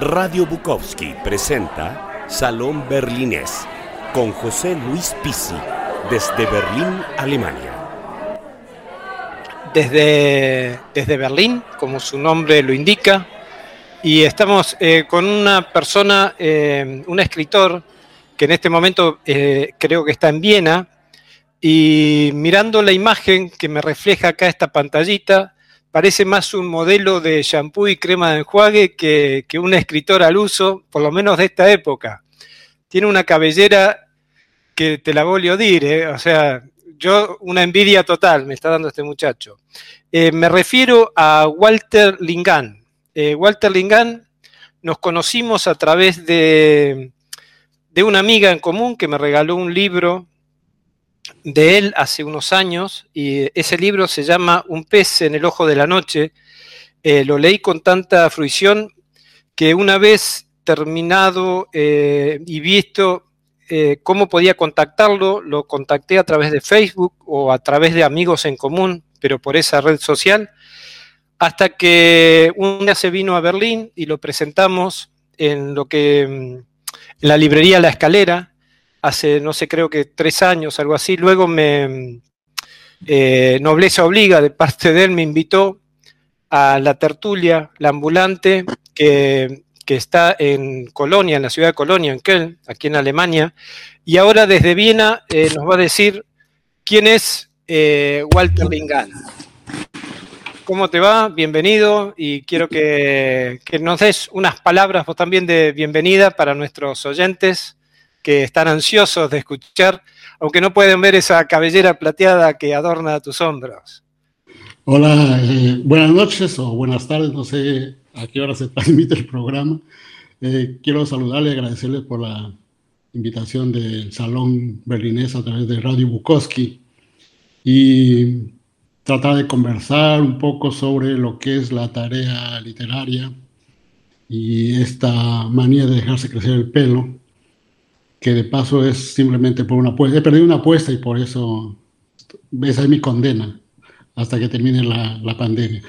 Radio Bukowski presenta Salón Berlinés con José Luis Pisi desde Berlín, Alemania. Desde, desde Berlín, como su nombre lo indica, y estamos eh, con una persona, eh, un escritor, que en este momento eh, creo que está en Viena, y mirando la imagen que me refleja acá esta pantallita, parece más un modelo de shampoo y crema de enjuague que, que un escritor al uso, por lo menos de esta época. Tiene una cabellera que te la voy a odir, ¿eh? o sea, yo una envidia total me está dando este muchacho. Eh, me refiero a Walter Lingan. Eh, Walter Lingan nos conocimos a través de una amiga en común que me regaló un libro de él hace unos años y ese libro se llama Un pez en el ojo de la noche. Eh, lo leí con tanta fruición que una vez terminado eh, y visto eh, cómo podía contactarlo, lo contacté a través de Facebook o a través de amigos en común, pero por esa red social, hasta que un día se vino a Berlín y lo presentamos en lo que en la librería La Escalera, hace, no sé, creo que tres años, algo así. Luego me, eh, Nobleza Obliga, de parte de él, me invitó a la tertulia, la ambulante, que, que, está en Colonia, en la ciudad de Colonia, en Köln, aquí en Alemania. Y ahora desde Viena eh, nos va a decir quién es eh, Walter Lingan. ¿Cómo te va? Bienvenido y quiero que, que nos des unas palabras vos también de bienvenida para nuestros oyentes que están ansiosos de escuchar, aunque no pueden ver esa cabellera plateada que adorna tus hombros. Hola, eh, buenas noches o buenas tardes, no sé a qué hora se transmite el programa. Eh, quiero saludarle y agradecerle por la invitación del Salón Berlinés a través de Radio Bukowski y tratar de conversar un poco sobre lo que es la tarea literaria y esta manía de dejarse crecer el pelo que de paso es simplemente por una apuesta. He perdido una apuesta y por eso esa es mi condena hasta que termine la, la pandemia.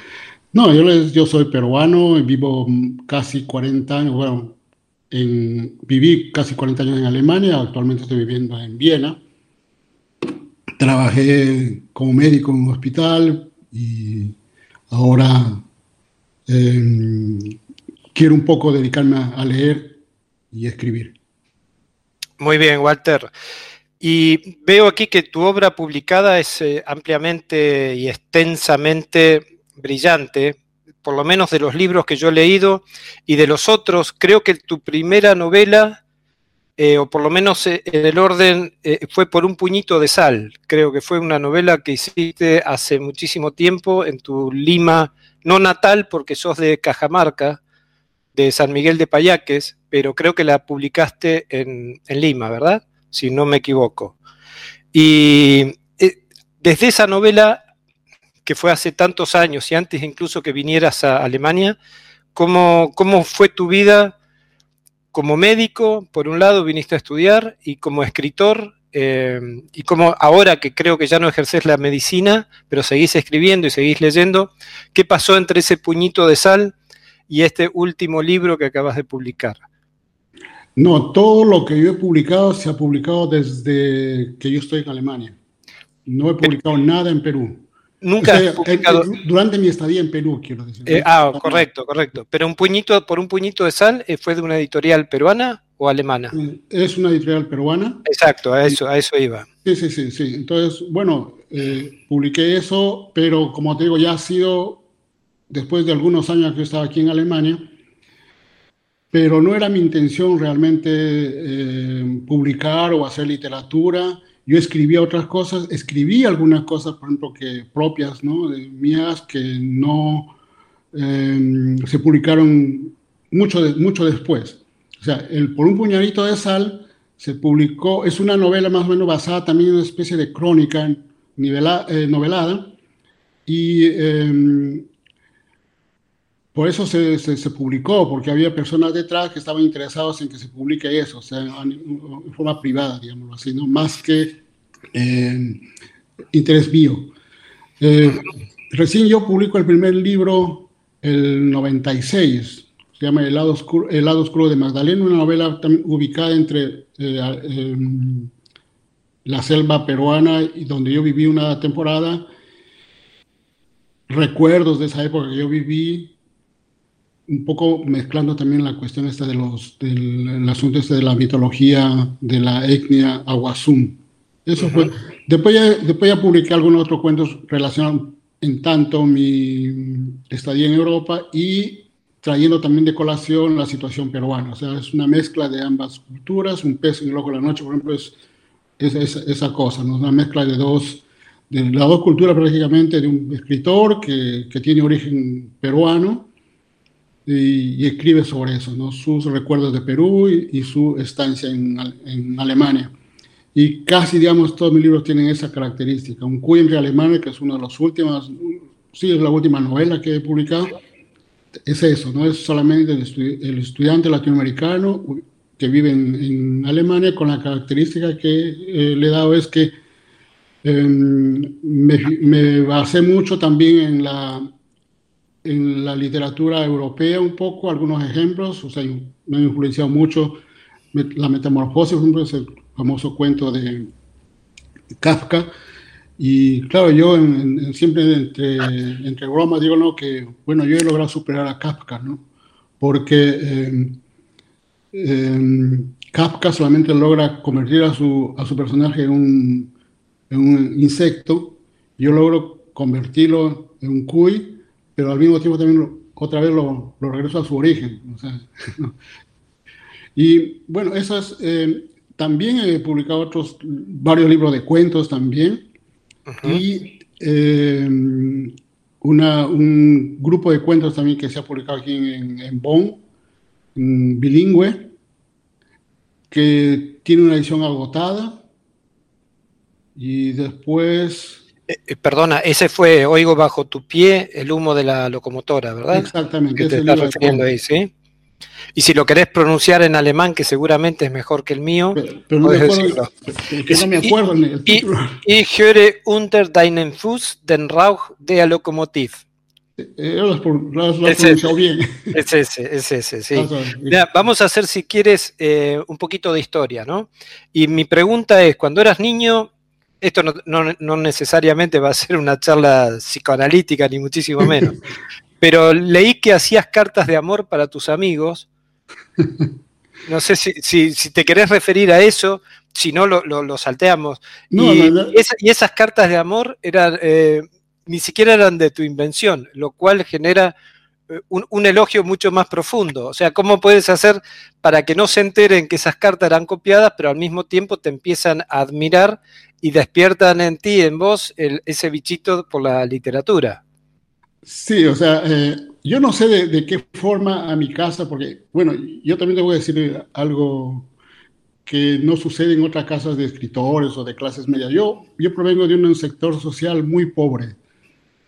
No, yo, les, yo soy peruano y vivo casi 40 años, bueno, en, viví casi 40 años en Alemania, actualmente estoy viviendo en Viena. Trabajé como médico en un hospital y ahora eh, quiero un poco dedicarme a leer y escribir. Muy bien, Walter. Y veo aquí que tu obra publicada es eh, ampliamente y extensamente brillante, por lo menos de los libros que yo he leído y de los otros. Creo que tu primera novela, eh, o por lo menos eh, en el orden, fue por un puñito de sal. Creo que fue una novela que hiciste hace muchísimo tiempo en tu Lima, no natal, porque sos de Cajamarca, de San Miguel de Payaques, pero creo que la publicaste en, Lima, ¿verdad? Si no me equivoco. Y eh, desde esa novela, que fue hace tantos años y antes incluso que vinieras a Alemania, ¿cómo, cómo fue tu vida como médico? Por un lado, viniste a estudiar y como escritor, eh, y como ahora que creo que ya no ejerces la medicina, pero seguís escribiendo y seguís leyendo, ¿qué pasó entre ese puñito de sal y este último libro que acabas de publicar? No, todo lo que yo he publicado se ha publicado desde que yo estoy en Alemania. No he publicado Pero, nada en Perú. Nunca o sea, publicado... durante mi estadía en Perú, quiero decir. Eh, ah, correcto, correcto. Pero un puñito, por un puñito de sal, eh, ¿fue de una editorial peruana o alemana? Es una editorial peruana. Exacto, a eso, a eso iba. Sí, sí, sí, sí. Entonces, bueno, eh, publiqué eso, pero como te digo, ya ha sido después de algunos años que estaba aquí en Alemania pero no era mi intención realmente eh, publicar o hacer literatura. Yo escribía otras cosas, escribí algunas cosas, por ejemplo, que propias, ¿no? Mías, que no eh, se publicaron mucho, mucho después. O sea, Por un puñadito de sal se publicó, es una novela más o menos basada también en una especie de crónica eh, novelada, y eh, por eso se, se, publicó, porque había personas detrás que estaban interesados en que se publique eso, o sea, en forma privada, digamos así, ¿no? más que eh, interés mío. Eh, recién yo publico el primer libro el 96, se llama El lado oscuro, El lado oscuro de Magdalena, una novela ubicada entre eh, em, la selva peruana y donde yo viví una temporada, recuerdos de esa época que yo viví, un poco mezclando también la cuestión esta de los, del asunto este de la mitología de la etnia Aguazum. Eso fue. Después ya, después ya publiqué algunos otros cuentos relacionados en tanto mi estadía en Europa y trayendo también de colación la situación peruana. O sea, es una mezcla de ambas culturas. Un pez en el ojo de la noche, por ejemplo, es, es, esa cosa, ¿no? una mezcla de dos, de las dos culturas prácticamente, de un escritor que, que tiene origen peruano y, escribe sobre eso, ¿no? sus recuerdos de Perú y, su estancia en, en, Alemania. Y casi, digamos, todos mis libros tienen esa característica. Un Cuy entre Alemania, que es una de las últimas, sí, es la última novela que he publicado, es eso, no es solamente el, estudiante latinoamericano que vive en, Alemania, con la característica que eh, le he dado es que em, me, me basé mucho también en la en la literatura europea un poco, algunos ejemplos, o sea, me ha influenciado mucho la metamorfosis, por ejemplo, es el famoso cuento de Kafka, y claro, yo siempre entre, entre bromas digo, ¿no? Que, bueno, yo he logrado superar a Kafka, ¿no? Porque em, em, Kafka solamente logra convertir a su, a su personaje en un, en un insecto, yo logro convertirlo en un cuy, pero al mismo tiempo también otra vez lo, lo, regreso a su origen. y bueno, esas, eh, también he publicado otros, varios libros de cuentos también, y eh, una, un grupo de cuentos también que se ha publicado aquí en, en Bonn, bilingüe, que tiene una edición agotada, y después eh, eh, perdona, ese fue Oigo bajo tu pie, el humo de la locomotora, ¿verdad? Exactamente. te estás refiriendo ahí, ¿sí? Y si lo querés pronunciar en alemán, que seguramente es mejor que el mío, pero, no, me acuerdo, que no me acuerdo en el título. Ich höre unter deinen Fuß den Rauch der Lokomotiv. Eh, lo has pronunciado bien. Es ese, es ese, sí. vamos a hacer, si quieres, un poquito de historia, ¿no? Y mi pregunta es, cuando eras niño, esto no, necesariamente va a ser una charla psicoanalítica, ni muchísimo menos, pero leí que hacías cartas de amor para tus amigos. No sé si, te querés referir a eso, si no lo, salteamos. y, esas cartas de amor eran, eh, ni siquiera eran de tu invención, lo cual genera un, elogio mucho más profundo. O sea, ¿cómo puedes hacer para que no se enteren que esas cartas eran copiadas, pero al mismo tiempo te empiezan a admirar y despiertan en ti, en vos, ese bichito por la literatura. Sí, o sea, eh, yo no sé de, qué forma a mi casa, porque, bueno, yo también te voy a decir algo que no sucede en otras casas de escritores o de clases medias. Yo, yo provengo de un sector social muy pobre,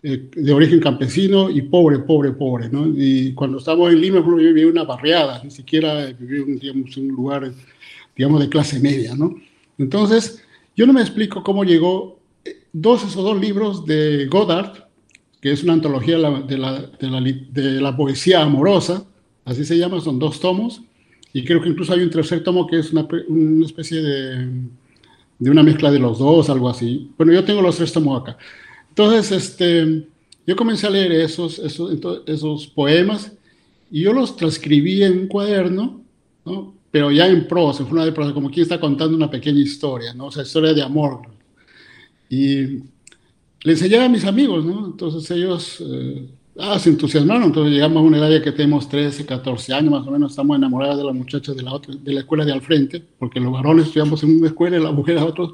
eh, de origen campesino y pobre, pobre, pobre, ¿no? Y cuando estábamos en Lima, yo vivía en una barriada, ni siquiera vivía en un lugar, digamos, de clase media, ¿no? Entonces, yo no me explico cómo llegó eh, dos esos dos libros de Goddard, que es una antología de la, poesía amorosa, así se llama, son dos tomos, y creo que incluso hay un tercer tomo que es una, especie de, de, una mezcla de los dos, algo así. Bueno, yo tengo los tres tomos acá. Entonces, este, yo comencé a leer esos, esos, esos poemas y yo los transcribí en un cuaderno, ¿no? pero ya en prosa, en forma de prosa, como quien está contando una pequeña historia, ¿no? O sea, historia de amor. Y le enseñé a mis amigos, ¿no? Entonces ellos eh, ah, se entusiasmaron, entonces llegamos a una edad ya que tenemos 13, 14 años más o menos, estamos enamorados de las muchachas de la, otra, de la escuela de al frente, porque los varones estudiamos en una escuela y las mujeres a otra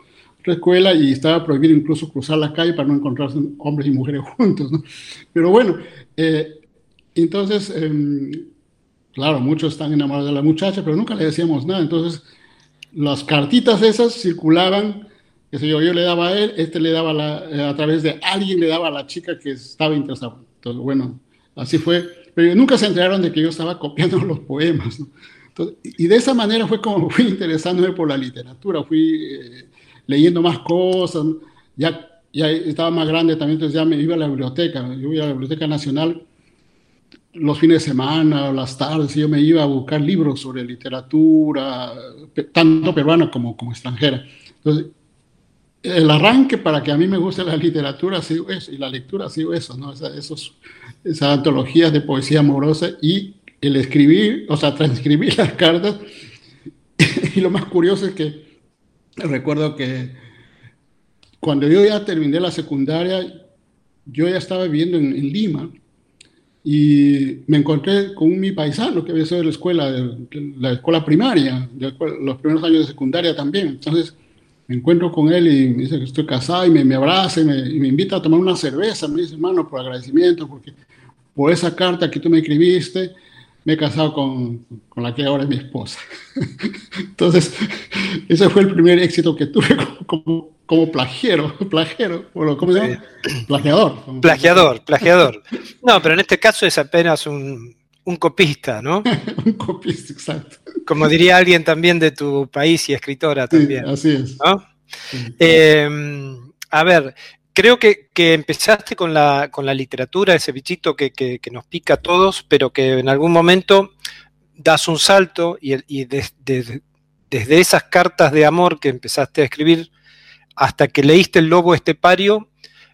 escuela y estaba prohibido incluso cruzar la calle para no encontrarse hombres y mujeres juntos. Pero bueno, eh, entonces... Eh, Claro, muchos están enamorados de la muchacha, pero nunca le decíamos nada. Entonces, las cartitas esas circulaban, que yo, yo le daba a él, este le daba eh, a través de alguien le daba a la chica que estaba interesada. Entonces, bueno, así fue. Pero nunca se enteraron de que yo estaba copiando los poemas. y de esa manera fue como fui interesándome por la literatura, fui eh, leyendo más cosas. Ya, ya estaba más grande también, entonces ya me iba a la biblioteca. Yo iba a la Biblioteca Nacional los fines de semana las tardes yo me iba a buscar libros sobre literatura, tanto peruana como, como extranjera. Entonces, el arranque para que a mí me guste la literatura ha sido eso, y la lectura ha sido eso, ¿no? esos, esas antologías de poesía amorosa y el escribir, o sea, transcribir las cartas. y lo más curioso es que recuerdo que cuando yo ya terminé la secundaria, yo ya estaba viviendo en, Lima y me encontré con mi paisano que había sido de la escuela, de, la escuela primaria, los primeros años de secundaria también. Entonces me encuentro con él y me dice que estoy casado y me, me abraza y me, y me, invita a tomar una cerveza. Me dice, hermano, por agradecimiento, porque por esa carta que tú me escribiste, me he casado con, con, la que ahora es mi esposa. Entonces, ese fue el primer éxito que tuve como, como, plagiero, plagiero, ¿cómo se llama? Plagiador. Plagiador, plagiador. No, pero en este caso es apenas un, un copista, ¿no? un copista, exacto. Como diría alguien también de tu país y escritora también. así es. Eh, a ver, creo que, empezaste con la, con la, literatura, ese bichito que, nos pica a todos, pero que en algún momento das un salto y, desde esas cartas de amor que empezaste a escribir hasta que leíste El Lobo Estepario,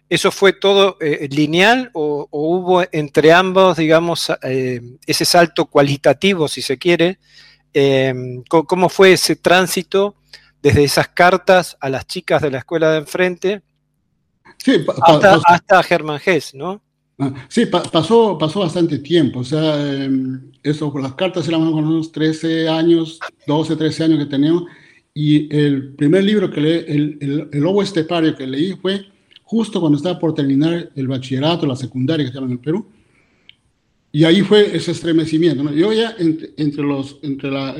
¿eso fue todo eh, lineal o, hubo entre ambos, digamos, eh, ese salto cualitativo, si se quiere? Eh, ¿Cómo fue ese tránsito desde esas cartas a las chicas de la escuela de enfrente? Sí, hasta, hasta Germán Gess, ¿no? Ah, sí, pasó, pasó bastante tiempo. O sea, em, eso, las cartas eran con unos 13 años, 12, 13 años que teníamos. Y el primer libro que leí, el, el, Lobo Estepario que leí fue justo cuando estaba por terminar el bachillerato, la secundaria que se llama en el Perú. Y ahí fue ese estremecimiento. ¿no? Yo ya entre, los, entre la,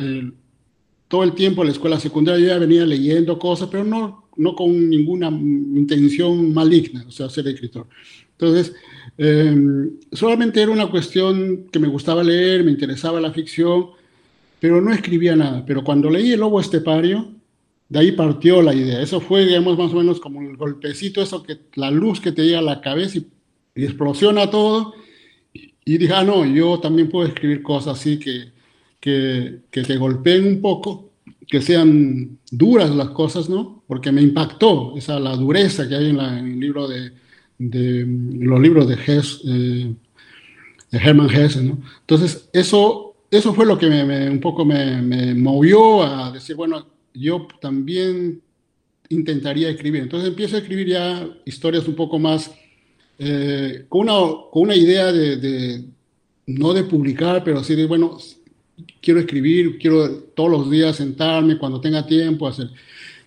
todo el tiempo en la escuela secundaria yo ya venía leyendo cosas, pero no no con ninguna intención maligna, o sea, ser escritor. Entonces, em, solamente era una cuestión que me gustaba leer, me interesaba la ficción, pero no escribía nada. Pero cuando leí El Lobo Estepario, de ahí partió la idea. Eso fue, digamos, más o menos como el golpecito, eso que la luz que te llega a la cabeza y, explosiona todo. Y, dije, ah, no, yo también puedo escribir cosas así que, que, que te golpeen un poco que sean duras las cosas, ¿no? Porque me impactó esa la dureza que hay en, el libro de, los libros de Hess, eh, de Hermann Hesse, ¿no? Entonces eso eso fue lo que me, un poco me, movió a decir, bueno, yo también intentaría escribir. Entonces empiezo a escribir ya historias un poco más eh, con, una, con una idea de, de, no de publicar, pero sí de, bueno, quiero escribir, quiero todos los días sentarme cuando tenga tiempo, hacer.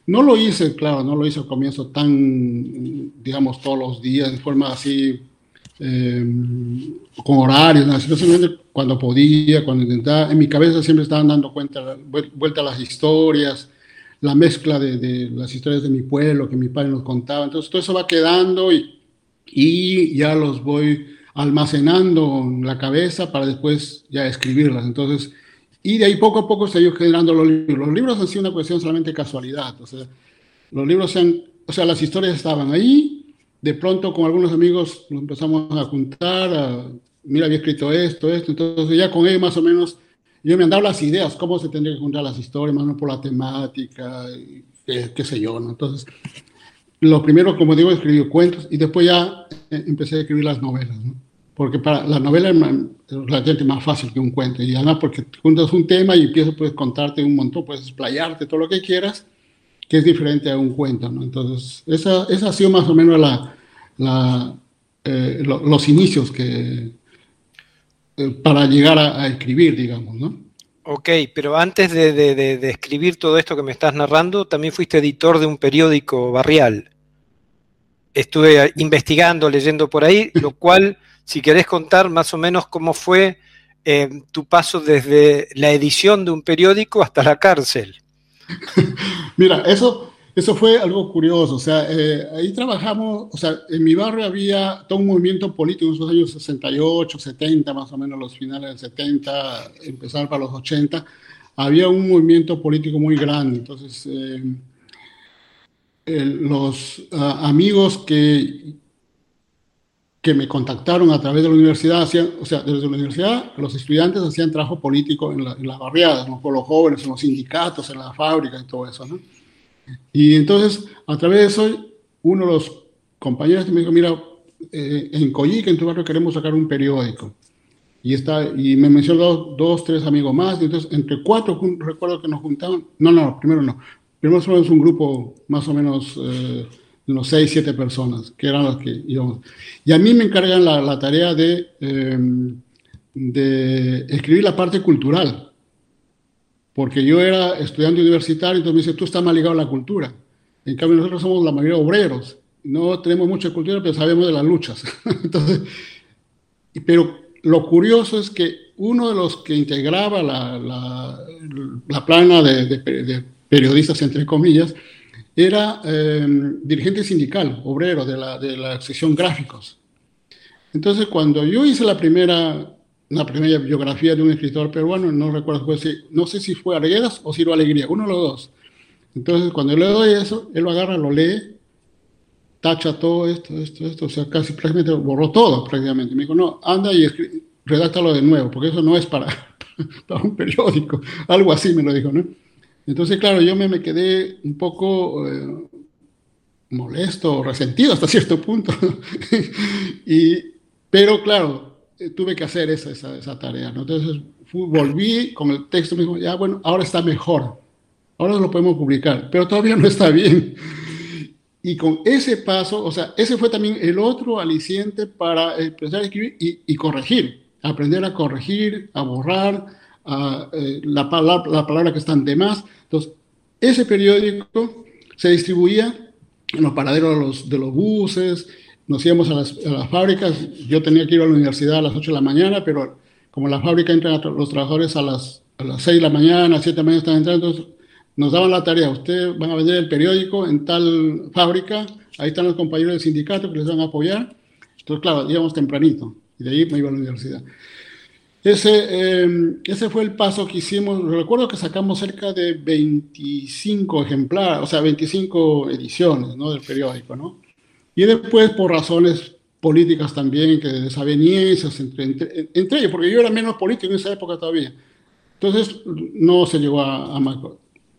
No lo hice, claro, no lo hice al comienzo tan, digamos, todos los días, de forma así, eh, con horarios, ¿no? simplemente cuando podía, cuando intentaba. En mi cabeza siempre estaban dando cuenta, vuelta a las historias, la mezcla de, de, las historias de mi pueblo que mi padre nos contaba. Entonces todo eso va quedando y, y ya los voy almacenando en la cabeza para después ya escribirlas. Entonces, y de ahí poco a poco se ha ido generando los libros. Los libros han sido una cuestión solamente casualidad. O sea, los libros han, o sea, las historias estaban ahí. De pronto con algunos amigos empezamos a juntar, mira, había escrito esto, esto. Entonces ya con ellos más o menos, yo me han dado las ideas, cómo se tendría que contar las historias, más o menos por la temática, qué, qué sé yo. Entonces, lo primero, como digo, escribí cuentos y después ya eh, empecé a escribir las novelas, ¿no? porque para la novela es relativamente más fácil que un cuento, y además porque juntas un tema y empiezas, puedes contarte un montón, puedes explayarte todo lo que quieras, que es diferente a un cuento, ¿no? Entonces, esa, esa ha sido más o menos la, la eh, los inicios que, eh, para llegar a, escribir, digamos, ¿no? Ok, pero antes de, de, de, escribir todo esto que me estás narrando, también fuiste editor de un periódico barrial. Estuve investigando, leyendo por ahí, lo cual si querés contar más o menos cómo fue eh, tu paso desde la edición de un periódico hasta la cárcel. Mira, eso, eso fue algo curioso. O sea, eh, ahí trabajamos, o sea, en mi barrio había todo un movimiento político en los años 68, 70, más o menos los finales del 70, empezar para los 80. Había un movimiento político muy grande. Entonces, eh, los ah, amigos que que me contactaron a través de la universidad, hacían, o sea, desde la universidad los estudiantes hacían trabajo político en, las barriadas, ¿no? con los jóvenes, en los sindicatos, en la fábrica y todo eso. ¿no? Y entonces, a través de eso, uno de los compañeros me dijo, mira, eh, en Coyica, en tu barrio, queremos sacar un periódico. Y, está, y me mencionó dos, tres amigos más. Y entonces, entre cuatro, recuerdo que nos juntaban. No, no, primero no. Primero somos un grupo más o menos eh, unos seis, siete personas, que eran las que íbamos. Y a mí me encargan la, tarea de, em, de escribir la parte cultural, porque yo era estudiante universitario, entonces me dice, tú estás más ligado a la cultura. En cambio, nosotros somos la mayoría obreros, no tenemos mucha cultura, pero sabemos de las luchas. entonces, pero lo curioso es que uno de los que integraba la, la, plana de, de periodistas, entre comillas, era em, dirigente sindical, obrero de la, de la sección gráficos. Entonces, cuando yo hice la primera, la primera biografía de un escritor peruano, no recuerdo, pues, no sé si fue Arguedas o Ciro Alegría, uno de los dos. Entonces, cuando le doy eso, él lo agarra, lo lee, tacha todo esto, esto, esto, o sea, casi prácticamente borró todo, prácticamente. Me dijo, no, anda y redáctalo de nuevo, porque eso no es para, para un periódico. Algo así me lo dijo, ¿no? Entonces, claro, yo me, quedé un poco eh, molesto, resentido hasta cierto punto. y, pero, claro, eh, tuve que hacer esa, esa, tarea. ¿no? Entonces, volví con el texto, me dijo, ya, bueno, ahora está mejor. Ahora lo podemos publicar, pero todavía no está bien. Y con ese paso, o sea, ese fue también el otro aliciente para empezar a escribir y, y corregir, aprender a corregir, a borrar, eh, la, palabra, la palabra que están de más. Entonces, ese periódico se distribuía en los paraderos de los, de los buses, nos íbamos a las, fábricas, yo tenía que ir a la universidad a las 8 de la mañana, pero como la fábrica entran los trabajadores a las, a las 6 de la mañana, a las 7 de la mañana están entrando, entonces nos daban la tarea, ustedes van a vender el periódico en tal fábrica, ahí están los compañeros del sindicato que les van a apoyar. Entonces, claro, íbamos tempranito y de ahí me iba a la universidad. Ese, em, ese fue el paso que hicimos. Recuerdo que sacamos cerca de 25 ejemplares, o sea, 25 ediciones ¿no? del periódico. ¿no? Y después, por razones políticas también, que desavenencias entre, entre, ellos, porque yo era menos político en esa época todavía. Entonces, no se llegó a, a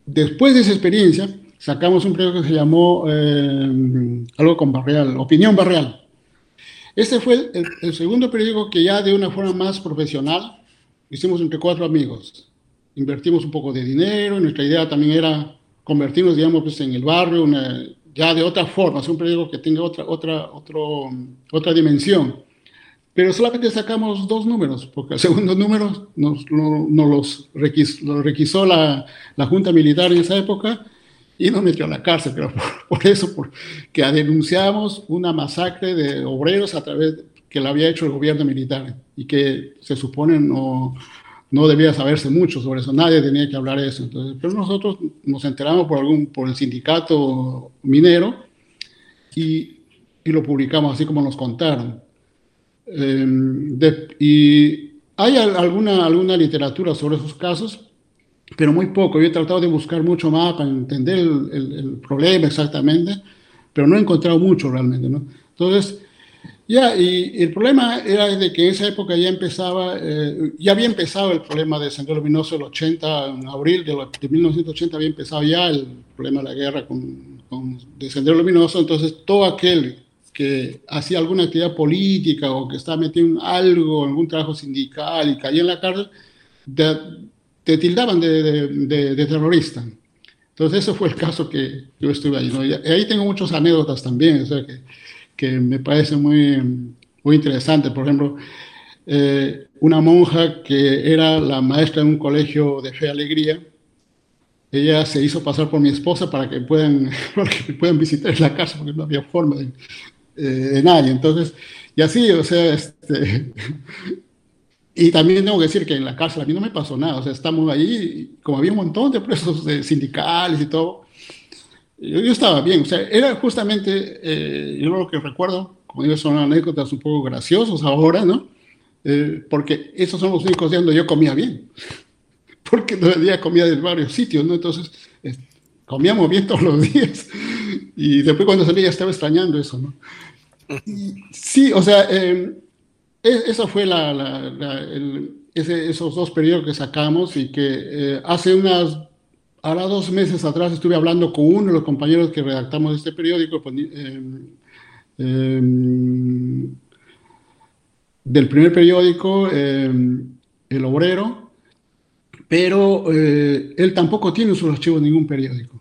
Después de esa experiencia, sacamos un periódico que se llamó em, algo con Barreal, Opinión Barreal. Este fue el, segundo periódico que ya de una forma más profesional hicimos entre cuatro amigos. Invertimos un poco de dinero, nuestra idea también era convertirnos, digamos, pues, en el barrio, ya de otra forma, hacer un periódico que tenga otra, otra, otro, otra dimensión. Pero solamente sacamos dos números, porque el segundo número nos, no, los, requisó, la, la Junta Militar en esa época y nos metió a la cárcel, pero por, eso, porque denunciamos una masacre de obreros a través que la había hecho el gobierno militar y que se supone no, no debía saberse mucho sobre eso, nadie tenía que hablar de eso. Entonces, pero nosotros nos enteramos por, algún, por el sindicato minero y, y lo publicamos así como nos contaron. Em, y hay alguna, alguna literatura sobre esos casos, pero muy poco. Yo he tratado de buscar mucho más para entender el, el, problema exactamente, pero no he encontrado mucho realmente, ¿no? Entonces, ya, y el problema era de que en esa época ya empezaba, eh, ya había empezado el problema de Sendero Luminoso el 80, en abril de, de, 1980 había empezado ya el problema de la guerra con, con, de Sendero Luminoso, entonces todo aquel que hacía alguna actividad política o que estaba metido en algo, en algún trabajo sindical y caía en la cárcel, de, te tildaban de, de, terrorista. Entonces, eso fue el caso que yo estuve ahí. Y ahí tengo muchas anécdotas también, o sea, que, que me parece muy, muy interesante. Por ejemplo, eh, una monja que era la maestra de un colegio de fe y alegría, ella se hizo pasar por mi esposa para que puedan, que puedan visitar la casa, porque no había forma de, eh, de nadie. Entonces, y así, o sea, este, y también tengo que decir que en la cárcel a mí no me pasó nada, o sea, estamos ahí, como había un montón de presos sindicales y todo, yo, estaba bien, o sea, era justamente, eh, yo lo que recuerdo, como digo, son anécdotas un poco graciosas ahora, ¿no? Eh, porque esos son los únicos días donde yo comía bien, porque todo el día comía de varios sitios, ¿no? Entonces, comíamos bien todos los días, y después cuando salía estaba extrañando eso, ¿no? Sí, o sea, eh, e, esa fue la, esos dos periodos que sacamos y que eh, hace unas, ahora dos meses atrás estuve hablando con uno de los compañeros que redactamos este periódico pues, em, em, del primer periódico, em, El Obrero, pero eh, él tampoco tiene sus archivos ningún periódico.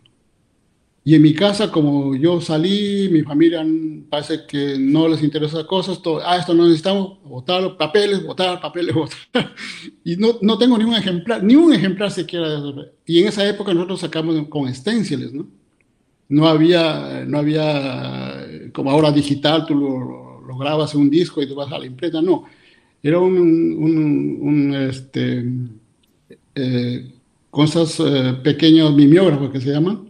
Y en mi casa, como yo salí, mi familia parece que no les interesa cosas, todo, ah, esto no necesitamos, votar papeles, votar papeles, votar. Y no, no tengo ningún ejemplar, ni un ejemplar siquiera de eso. Y en esa época nosotros sacamos con stenciles, ¿no? No había, no había, como ahora digital, tú lo, lo grabas en un disco y tú vas a la imprenta, no. Era un, un, un este, eh, cosas eh, pequeños mimeógrafos que se llaman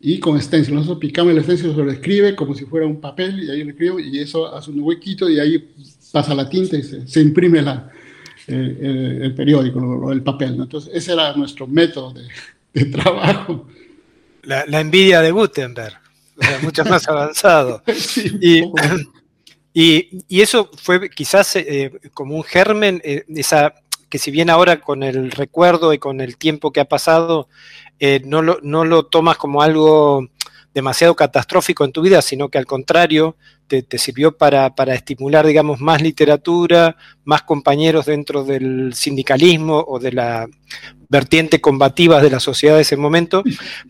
y con stencil. Nosotros picamos el stencil, se lo escribe como si fuera un papel y ahí lo escribo y eso hace un huequito y ahí pasa la tinta y se, imprime la, el, periódico, el papel. Entonces, ese era nuestro método de, trabajo. La, envidia de Gutenberg, o sea, mucho más avanzado. y, y, eso fue quizás eh, como un germen, eh, esa que si bien ahora con el recuerdo y con el tiempo que ha pasado, eh, no, lo, no lo tomas como algo demasiado catastrófico en tu vida, sino que al contrario, te, sirvió para, estimular, digamos, más literatura, más compañeros dentro del sindicalismo o de la vertiente combativa de la sociedad de ese momento,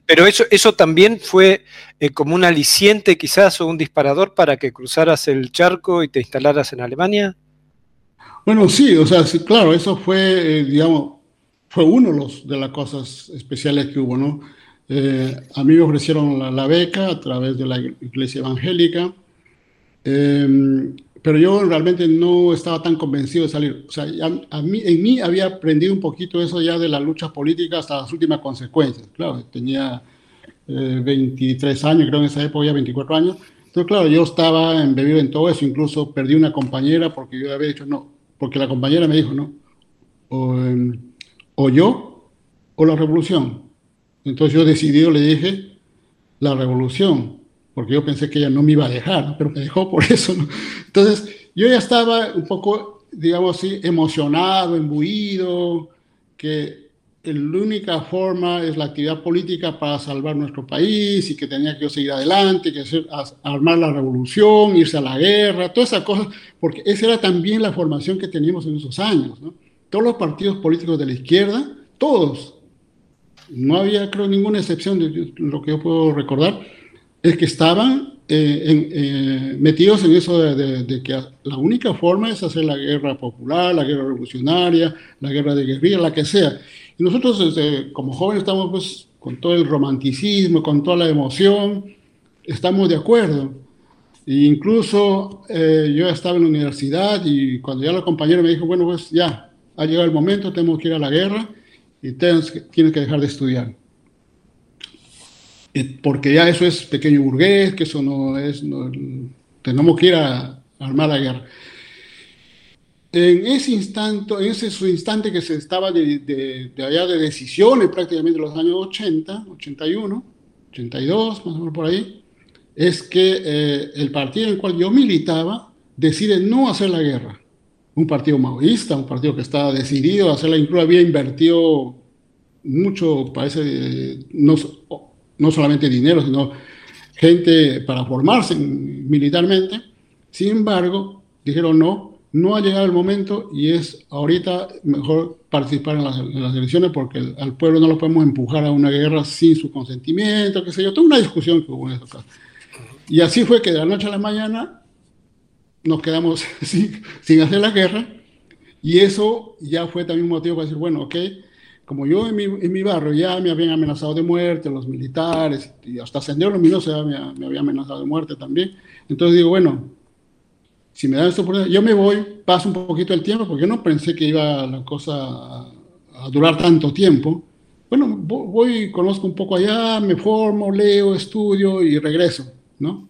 pero eso, eso también fue eh, como un aliciente quizás o un disparador para que cruzaras el charco y te instalaras en Alemania. Bueno, sí, o sea, sí, claro, eso fue, eh, digamos, fue uno de, las cosas especiales que hubo, ¿no? Eh, a mí me ofrecieron la, beca a través de la iglesia evangélica, em, pero yo realmente no estaba tan convencido de salir. O sea, a, mí, en mí había aprendido un poquito eso ya de la lucha política hasta las últimas consecuencias. Claro, tenía 23 eh, años, creo en esa época ya 24 años. Entonces, claro, yo estaba embebido en todo eso, incluso perdí una compañera porque yo había dicho no, porque la compañera me dijo no. Em, o yo o la revolución. Entonces yo decidido le dije la revolución, porque yo pensé que ella no me iba a dejar, pero me dejó por eso. Entonces yo ya estaba un poco, digamos así, emocionado, embuido, que la única forma es la actividad política para salvar nuestro país y que tenía que seguir adelante, que hacer, armar la revolución, irse a la guerra, todas esas cosas, porque esa era también la formación que teníamos en esos años. ¿no? Todos los partidos políticos de la izquierda, todos, no había creo ninguna excepción de lo que yo puedo recordar, es que estaban eh, eh, metidos en eso de, que la única forma es hacer la guerra popular, la guerra revolucionaria, la guerra de guerrilla, la que sea. Y nosotros como jóvenes estamos pues con todo el romanticismo, con toda la emoción, estamos de acuerdo. E incluso eh, yo estaba en la universidad y cuando ya la compañera me dijo, bueno, pues ya, ha llegado el momento, tenemos que ir a la guerra y tienes que, dejar de estudiar. Porque ya eso es pequeño burgués, que eso no es, tenemos que ir a, armar la guerra. En ese instante, en ese instante que se estaba de, de, allá de decisiones prácticamente de los años 80, 81, 82, más o menos por ahí, es que eh, el partido en el cual yo militaba decide no hacer la guerra un partido maoísta, un partido que estaba decidido a hacerla, incluso había invertido mucho, parece, no, no solamente dinero, sino gente para formarse militarmente. Sin embargo, dijeron no, no ha llegado el momento y es ahorita mejor participar en las, elecciones porque al pueblo no lo podemos empujar a una guerra sin su consentimiento, qué sé yo, toda una discusión que hubo en eso. Y así fue que de la noche a la mañana nos quedamos sin, hacer la guerra y eso ya fue también motivo para decir, bueno, ok, como yo en mi, barrio ya me habían amenazado de muerte los militares y hasta Sendero Luminoso me, me había amenazado de muerte también, entonces digo, bueno, si me dan esta oportunidad, yo me voy, paso un poquito el tiempo, porque yo no pensé que iba la cosa a, a durar tanto tiempo. Bueno, voy, conozco un poco allá, me formo, leo, estudio y regreso, ¿no?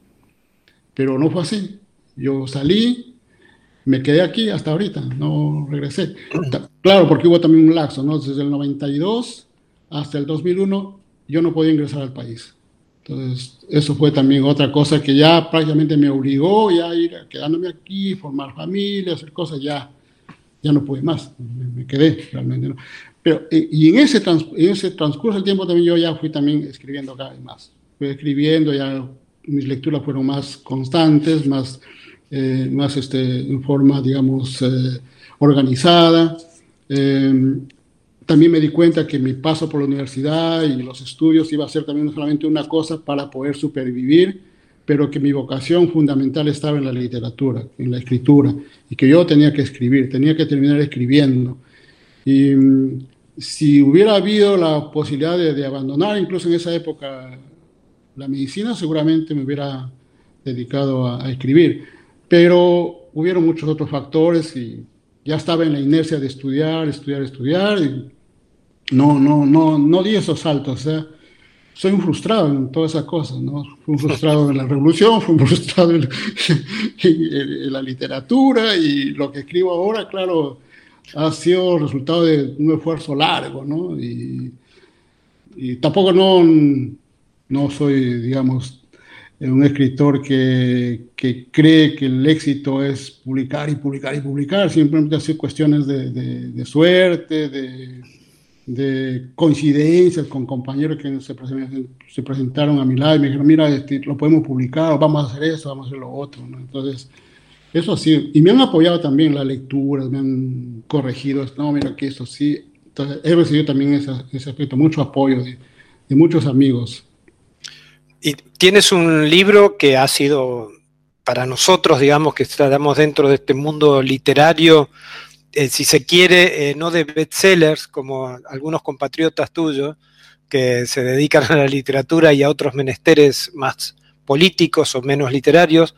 Pero no fue así. Yo salí, me quedé aquí hasta ahorita, no regresé. Claro, porque hubo también un laxo, ¿no? Desde el 92 hasta el 2001 yo no podía ingresar al país. Entonces, eso fue también otra cosa que ya prácticamente me obligó ya a ir quedándome aquí, formar familia, hacer cosas, ya, ya no pude más, me, quedé realmente. ¿no? Pero, y en ese, en ese transcurso del tiempo también yo ya fui también escribiendo cada vez más. Fui escribiendo, ya mis lecturas fueron más constantes, más, eh, más este, en forma, digamos, eh, organizada. Eh, también me di cuenta que mi paso por la universidad y los estudios iba a ser también solamente una cosa para poder supervivir, pero que mi vocación fundamental estaba en la literatura, en la escritura, y que yo tenía que escribir, tenía que terminar escribiendo. Y mm, si hubiera habido la posibilidad de, abandonar, incluso en esa época, la medicina, seguramente me hubiera dedicado a, a escribir. Pero hubieron muchos otros factores y ya estaba en la inercia de estudiar, estudiar, estudiar. Y no, no, no, no di esos saltos. O sea, soy un frustrado en todas esas cosas, ¿no? Fui un frustrado en la revolución, fui un frustrado en, la literatura y lo que escribo ahora, claro, ha sido resultado de un esfuerzo largo, ¿no? Y, y tampoco no, no soy, digamos, un escritor que, que, cree que el éxito es publicar y publicar y publicar, simplemente ha sido cuestiones de, de suerte, de de coincidencias con compañeros que se, se, presentaron a mi lado y me dijeron, mira, este, lo podemos publicar, vamos a hacer eso, vamos a hacer lo otro. Entonces, eso sí, y me han apoyado también las lecturas, me han corregido, no, mira que eso sí. Entonces, he recibido también ese, ese aspecto, mucho apoyo de, de muchos amigos. Y tienes un libro que ha sido para nosotros, digamos, que estamos dentro de este mundo literario, eh, si se quiere, eh, no de bestsellers, como algunos compatriotas tuyos que se dedican a la literatura y a otros menesteres más políticos o menos literarios,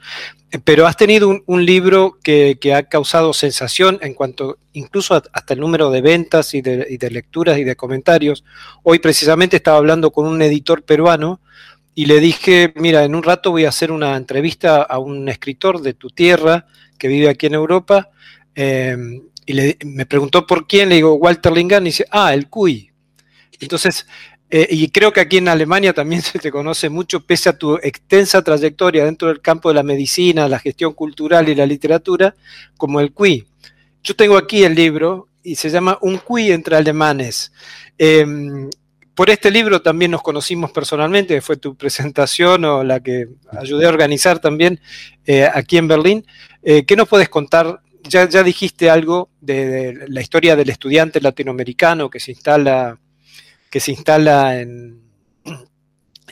eh, pero has tenido un, libro que, ha causado sensación en cuanto incluso hasta el número de ventas y de, y de, lecturas y de comentarios. Hoy precisamente estaba hablando con un editor peruano y le dije, mira, en un rato voy a hacer una entrevista a un escritor de tu tierra que vive aquí en Europa y me preguntó por quién, le digo Walter Lingan, y dice, ah, el CUI. Entonces, eh, y creo que aquí en Alemania también se te conoce mucho, pese a tu extensa trayectoria dentro del campo de la medicina, la gestión cultural y la literatura, como el CUI. Yo tengo aquí el libro y se llama Un CUI entre alemanes. Em, por este libro también nos conocimos personalmente, fue tu presentación o la que ayudé a organizar también eh, aquí en Berlín. Eh, ¿Qué nos puedes contar ya, dijiste algo de, la historia del estudiante latinoamericano que se instala, que se instala en,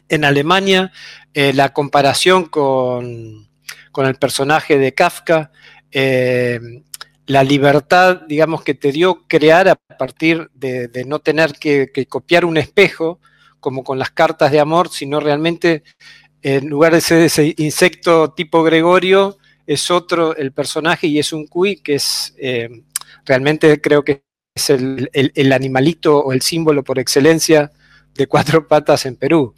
en Alemania, eh, la comparación con, el personaje de Kafka, la libertad, digamos, que te dio crear a partir de, no tener que, copiar un espejo, como con las cartas de amor, sino realmente, en lugar de ser ese insecto tipo Gregorio, es otro el personaje y es un cuy que es eh, realmente creo que es el, animalito o el símbolo por excelencia de cuatro patas en Perú.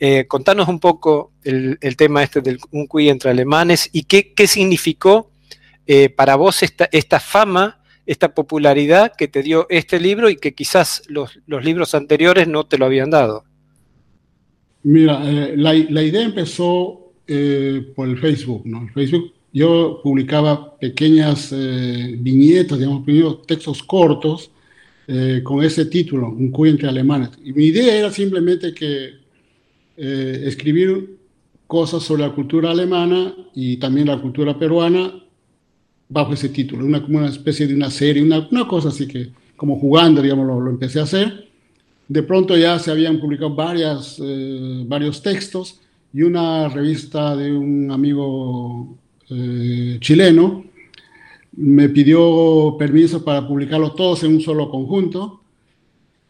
Eh, contanos un poco el, tema este del un cuy entre alemanes y qué, qué significó eh, para vos esta, esta fama, esta popularidad que te dio este libro y que quizás los, libros anteriores no te lo habían dado. Mira, la, la, idea empezó por el Facebook, ¿no? El Facebook yo publicaba pequeñas eh, viñetas, digamos, textos cortos eh, con ese título, Un cuy entre alemanes. Y mi idea era simplemente que eh, escribir cosas sobre la cultura alemana y también la cultura peruana bajo ese título, una, una especie de una serie, una, una cosa así que, como jugando, digamos, lo, lo, empecé a hacer. De pronto ya se habían publicado varias, varios textos y una revista de un amigo eh, chileno, me pidió permiso para publicarlos todos en un solo conjunto.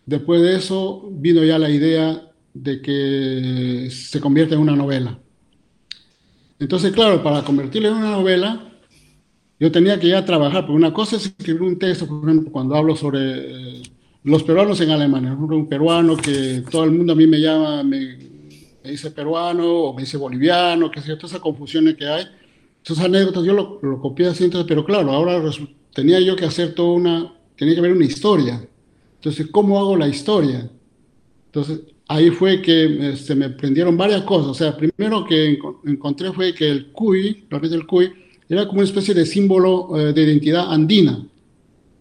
Después de eso vino ya la idea de que se convierta en una novela. Entonces, claro, para convertirlo en una novela, yo tenía que ya trabajar, porque una cosa es escribir un texto, por ejemplo, cuando hablo sobre eh, los peruanos en Alemania, un peruano que todo el mundo a mí me llama, me, dice peruano o me dice boliviano, que sé todas esas confusiones que hay esas anécdotas yo lo, lo copié así, entonces, pero claro, ahora tenía yo que hacer toda una, tenía que haber una historia. Entonces, ¿cómo hago la historia? Entonces, ahí fue que se me prendieron varias cosas. O sea, primero que encontré fue que el cuy, realmente el cuy, era como una especie de símbolo de identidad andina.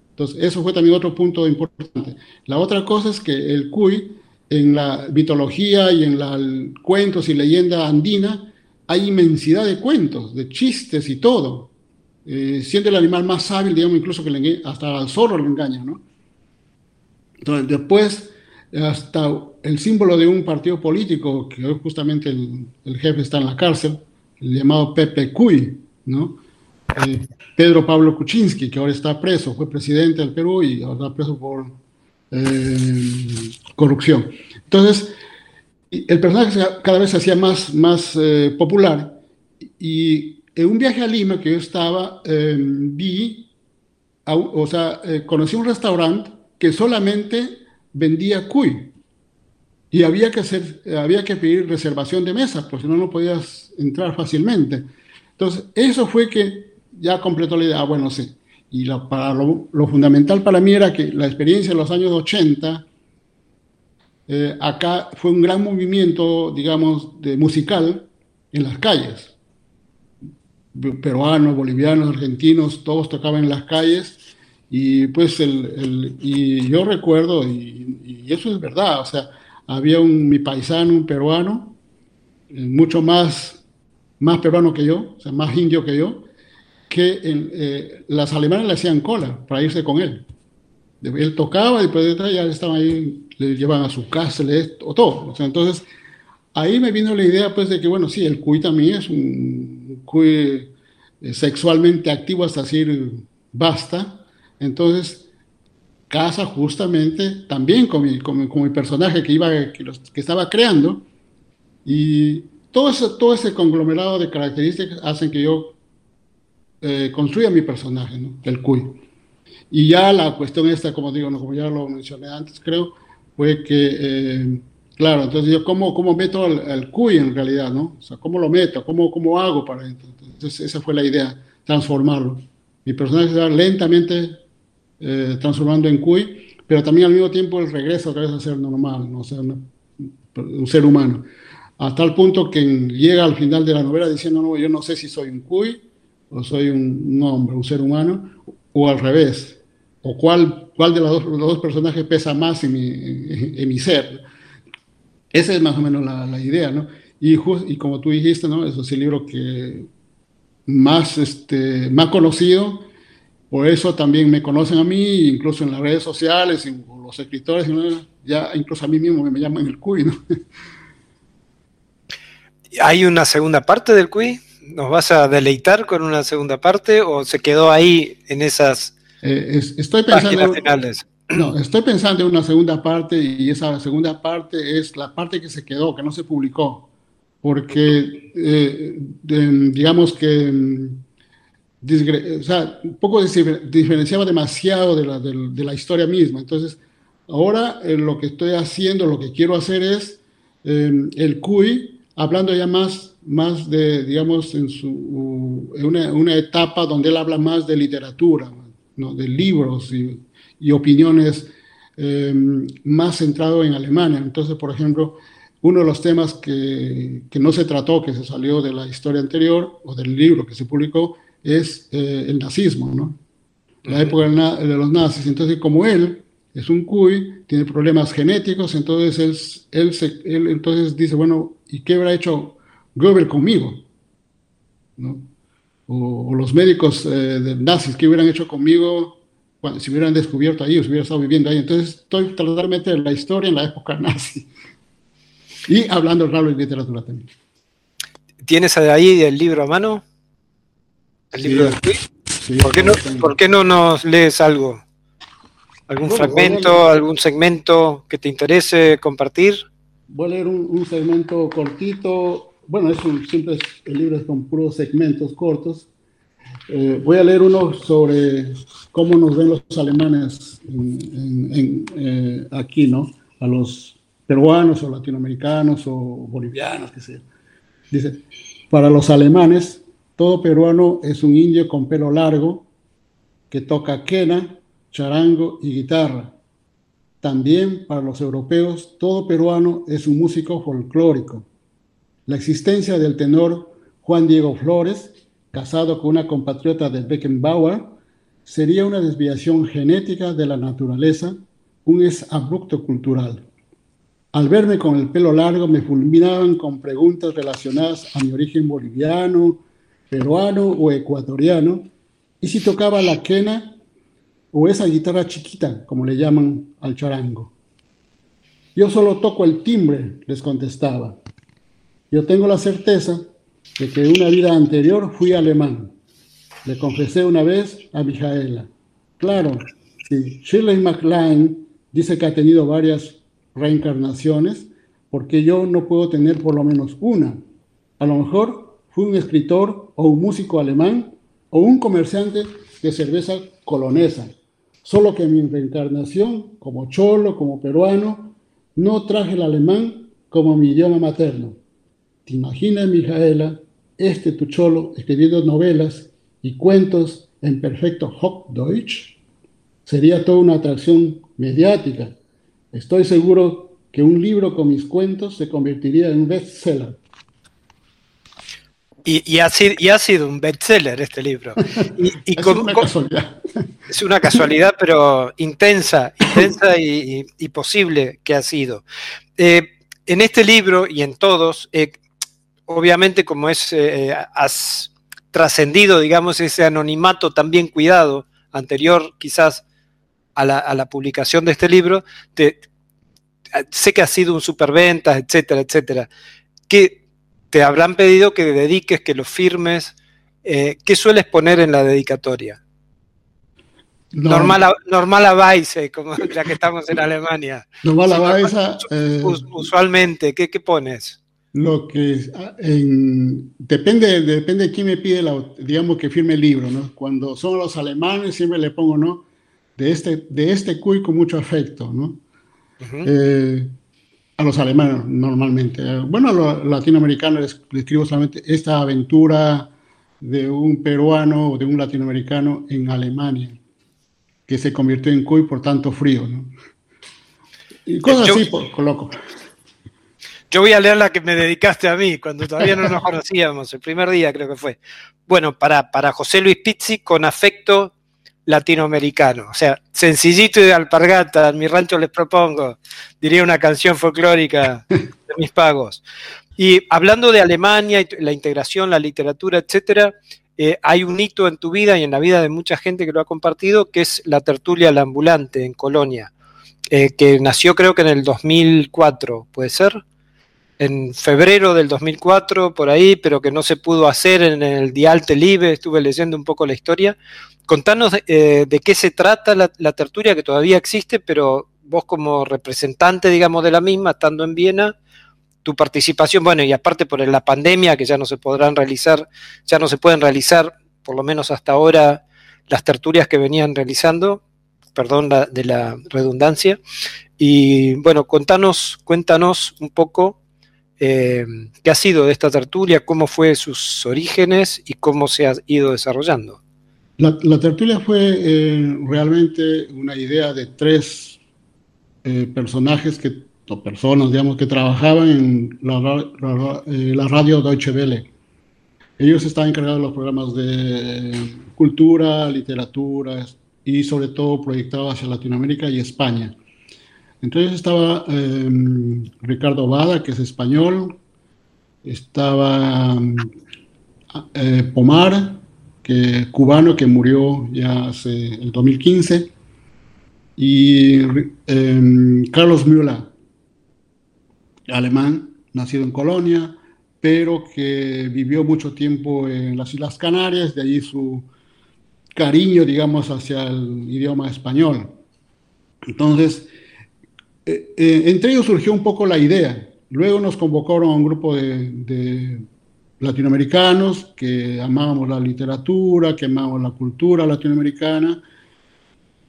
Entonces, eso fue también otro punto importante. La otra cosa es que el cuy, en la mitología y en los cuentos y leyenda andina, hay inmensidad de cuentos, de chistes y todo. Eh, siendo el animal más hábil, digamos, incluso que hasta al zorro le engaña, ¿no? Entonces, después, hasta el símbolo de un partido político, que hoy justamente el, el jefe está en la cárcel, el llamado Pepe Cuy, ¿no? Eh, Pedro Pablo Kuczynski, que ahora está preso, fue presidente del Perú y ahora está preso por eh, corrupción. Entonces, el personaje cada vez se hacía más, más eh, popular y en un viaje a Lima que yo estaba, vi, o sea, conocí un restaurante que solamente vendía cuy y había que, hacer, había que pedir reservación de mesa, porque si no, no podías entrar fácilmente. Entonces, eso fue que ya completó la idea, ah, bueno, sí. Y lo, fundamental para mí era que la experiencia de los años 80, eh, acá fue un gran movimiento, digamos, de musical en las calles. Peruanos, bolivianos, argentinos, todos tocaban en las calles. Y pues el, y yo recuerdo, y, eso es verdad, o sea, había un, mi paisano, un peruano, eh, mucho más, más peruano que yo, o sea, más indio que yo, que eh, las alemanas le hacían cola para irse con él. Él tocaba y después de ya estaban ahí, le llevan a su casa, le, o todo. entonces, ahí me vino la idea pues de que, bueno, sí, el cuy también es un cuy eh, sexualmente activo hasta decir basta. Entonces, casa justamente también con mi, con mi, personaje que, iba, que, que, estaba creando. Y todo ese, todo ese conglomerado de características hacen que yo eh, construya mi personaje, ¿no? el Cuy. Y ya la cuestión esta, como digo, como ya lo mencioné antes, creo, fue que, eh, claro, entonces yo, ¿cómo, cómo meto al, Cuy en realidad, no? O sea, ¿cómo lo meto? ¿Cómo, cómo hago para Entonces, esa fue la idea, transformarlo. Mi personaje se va lentamente eh, transformando en Cuy, pero también al mismo tiempo el regreso otra vez a ser normal, ¿no? o sea, un ser humano. Hasta el punto que llega al final de la novela diciendo, no, yo no sé si soy un Cuy o soy un, hombre, un ser humano, o al revés, o cuál, cuál de los dos, los dos personajes pesa más en mi, en, mi, ser. Esa es más o menos la, la idea, ¿no? Y, y, como tú dijiste, ¿no? Eso es el libro que más, este, más conocido, por eso también me conocen a mí, incluso en las redes sociales, los escritores, ya incluso a mí mismo me llaman el CUI, ¿no? ¿Hay una segunda parte del CUI? ¿Nos vas a deleitar con una segunda parte o se quedó ahí en esas eh, estoy pensando, finales? No, estoy pensando en una segunda parte y esa segunda parte es la parte que se quedó, que no se publicó, porque eh, digamos que mm, o sea, un poco diferenciaba demasiado de la, de, la historia misma. Entonces, ahora eh, lo que estoy haciendo, lo que quiero hacer es el CUI, hablando ya más más de, digamos, en, su, una, una, etapa donde él habla más de literatura, ¿no? de libros y, y opiniones eh, más centrado en Alemania. Entonces, por ejemplo, uno de los temas que, que, no se trató, que se salió de la historia anterior o del libro que se publicó, es eh, el nazismo, ¿no? La época de los nazis. Entonces, como él es un cuy, tiene problemas genéticos, entonces él, él, se, él entonces dice, bueno, ¿y qué habrá hecho Goebbels conmigo, ¿no? o, los médicos eh, nazis que hubieran hecho conmigo cuando, si hubieran descubierto ahí o si hubiera estado viviendo ahí. Entonces estoy totalmente en la historia en la época nazi y hablando raro de literatura también. ¿Tienes ahí el libro a mano? ¿El libro del sí, ¿Por, qué no, ¿Por qué no nos lees algo? ¿Algún fragmento, algún segmento que te interese compartir? Voy a leer un segmento cortito bueno, es un, siempre el libro es con puros segmentos cortos. Eh, voy a leer uno sobre cómo nos ven los alemanes eh, aquí, ¿no? A los peruanos o latinoamericanos o bolivianos, que sea. Dice, para los alemanes, todo peruano es un indio con pelo largo que toca quena, charango y guitarra. También para los europeos todo peruano es un músico folclórico. La existencia del tenor Juan Diego Flores, casado con una compatriota de Beckenbauer, sería una desviación genética de la naturaleza, un abrupto cultural. Al verme con el pelo largo me fulminaban con preguntas relacionadas a mi origen boliviano, peruano o ecuatoriano, y si tocaba la quena o esa guitarra chiquita, como le llaman al charango. Yo solo toco el timbre, les contestaba. Yo tengo la certeza de que una vida anterior fui alemán. Le confesé una vez a Mijaela. Claro, si Shirley MacLaine dice que ha tenido varias reencarnaciones, porque yo no puedo tener por lo menos una. A lo mejor fui un escritor o un músico alemán o un comerciante de cerveza colonesa. Solo que mi reencarnación, como cholo, como peruano, no traje el alemán como mi idioma materno. ¿Te imaginas, Mijaela, este tu cholo escribiendo novelas y cuentos en perfecto Hochdeutsch? Sería toda una atracción mediática. Estoy seguro que un libro con mis cuentos se convertiría en un bestseller. Y, ha sido, y, ha sido, un bestseller este libro. Y, es una casualidad. Es una casualidad, pero intensa, intensa y, posible que ha sido. Eh, en este libro y en todos, eh, obviamente como es, eh, has trascendido, digamos, ese anonimato también cuidado, anterior quizás a la, a la publicación de este libro, te, sé que ha sido un superventas, etcétera, etcétera. ¿Qué, te habrán pedido que dediques, que lo firmes. Eh, ¿Qué sueles poner en la dedicatoria? Normal, normal a como ya que estamos en Alemania. Normal a eh, usualmente, ¿qué, pones? Lo que depende, depende de quién me pide, digamos, que firme el libro, ¿no? Cuando son los alemanes, siempre le pongo, ¿no? De este, de este cuy con mucho afecto, ¿no? A los alemanes normalmente. Bueno, a los latinoamericanos les, escribo solamente esta aventura de un peruano o de un latinoamericano en Alemania, que se convirtió en cuy por tanto frío. ¿no? Y cosas así, por, loco. Yo voy a leer la que me dedicaste a mí, cuando todavía no nos conocíamos, el primer día creo que fue. Bueno, para, para José Luis Pizzi, con afecto, latinoamericano. O sea, sencillito y de alpargata, mi rancho les propongo, diría una canción folclórica de mis pagos. Y hablando de Alemania, la integración, la literatura, etcétera, eh, hay un hito en tu vida y en la vida de mucha gente que lo ha compartido, que es la tertulia al ambulante en Colonia, eh, que nació creo que en el 2004, ¿puede ser? En febrero del 2004, por ahí, pero que no se pudo hacer en el Dialte Libre, estuve leyendo un poco la historia, contanos eh, de qué se trata la, tertulia que todavía existe, pero vos como representante, digamos, de la misma, estando en Viena, tu participación, bueno, y aparte por la pandemia, que ya no se podrán realizar, ya no se pueden realizar, por lo menos hasta ahora, las tertulias que venían realizando, perdón de la redundancia. Y bueno, contanos, cuéntanos un poco eh, qué ha sido de esta tertulia, cómo fue sus orígenes y cómo se ha ido desarrollando. La, tertulia fue eh, realmente una idea de tres eh, personajes que, o personas, digamos, que trabajaban en la, eh, radio Deutsche Welle. Ellos estaban encargados de los programas de cultura, literatura y sobre todo proyectados hacia Latinoamérica y España. Entonces estaba em, Ricardo Bada, que es español, estaba Pomar, que, cubano que murió ya hace el 2015, y em, Carlos Müller, alemán, nacido en Colonia, pero que vivió mucho tiempo en las Islas Canarias, de allí su cariño, digamos, hacia el idioma español. Entonces, eh, eh, entre ellos surgió un poco la idea. Luego nos convocaron a un grupo de latinoamericanos que amábamos la literatura, que amábamos la cultura latinoamericana,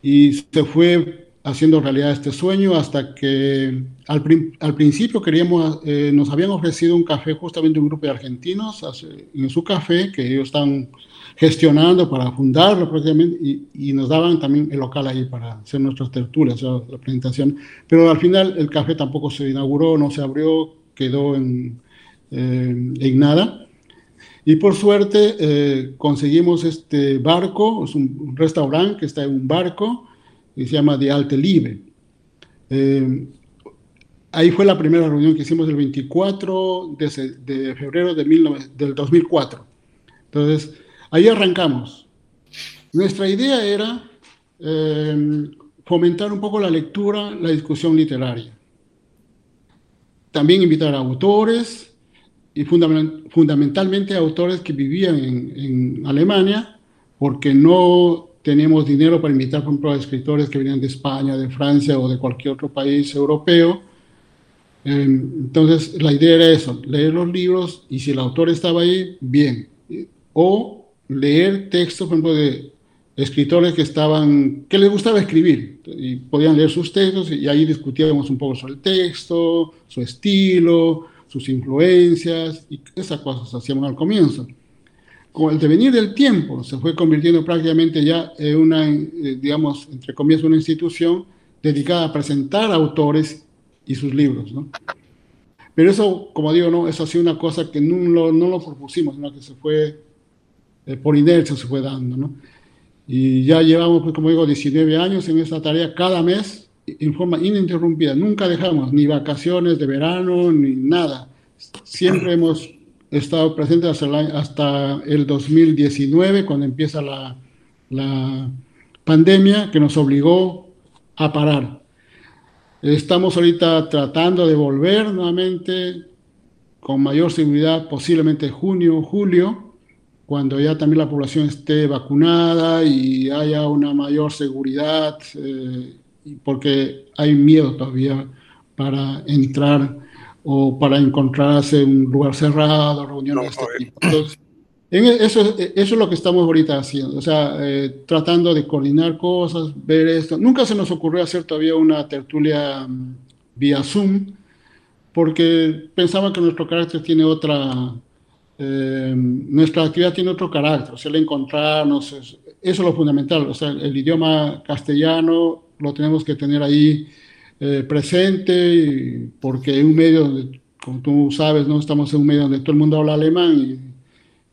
y se fue haciendo realidad este sueño hasta que al, al principio queríamos, eh, nos habían ofrecido un café justamente un grupo de argentinos en su café, que ellos están gestionando para fundarlo prácticamente y, nos daban también el local ahí para hacer nuestras tertulias, la presentación. Pero al final el café tampoco se inauguró, no se abrió, quedó en, eh, en nada. Y por suerte eh, conseguimos este barco, es un restaurante que está en un barco, que se llama De Alte Libre. Eh, ahí fue la primera reunión que hicimos el 24 de, febrero de del 2004. Entonces, ahí arrancamos. Nuestra idea era eh, fomentar un poco la lectura, la discusión literaria. También invitar a autores y fundamentalmente a autores que vivían en, Alemania, porque no teníamos dinero para invitar, por ejemplo, a escritores que venían de España, de Francia o de cualquier otro país europeo. Em, entonces, la idea era eso, leer los libros y si el autor estaba ahí, bien. O leer textos, por ejemplo, de escritores que estaban, que les gustaba escribir y podían leer sus textos y ahí discutíamos un poco sobre el texto, su estilo, sus influencias y esas cosas hacíamos al comienzo. Con el devenir del tiempo se fue convirtiendo prácticamente ya en una, eh, digamos, entre comillas, una institución dedicada a presentar autores y sus libros, ¿no? Pero eso, como digo, no, eso ha sido una cosa que no lo, no lo propusimos, sino que se fue, eh, por inercia se fue dando, ¿no? Y ya llevamos, pues, como digo, 19 años en esta tarea cada mes en forma ininterrumpida. Nunca dejamos ni vacaciones de verano ni nada. Siempre hemos estado presentes hasta el, hasta el 2019, cuando empieza la, la pandemia, que nos obligó a parar. Estamos ahorita tratando de volver nuevamente con mayor seguridad, posiblemente junio, julio, cuando ya también la población esté vacunada y haya una mayor seguridad, eh, porque hay miedo todavía para entrar o para encontrarse en un lugar cerrado, reuniones de este tipo. Entonces, eso, eso, es lo que estamos ahorita haciendo, o sea, eh, tratando de coordinar cosas, ver esto. Nunca se nos ocurrió hacer todavía una tertulia mm, vía Zoom, porque pensaba que nuestro carácter tiene otra, eh, nuestra actividad tiene otro carácter, o sea, el encontrarnos, eso es lo fundamental, o sea, el idioma castellano lo tenemos que tener ahí eh, presente, porque en un medio, como tú sabes, no estamos en un medio donde todo el mundo habla alemán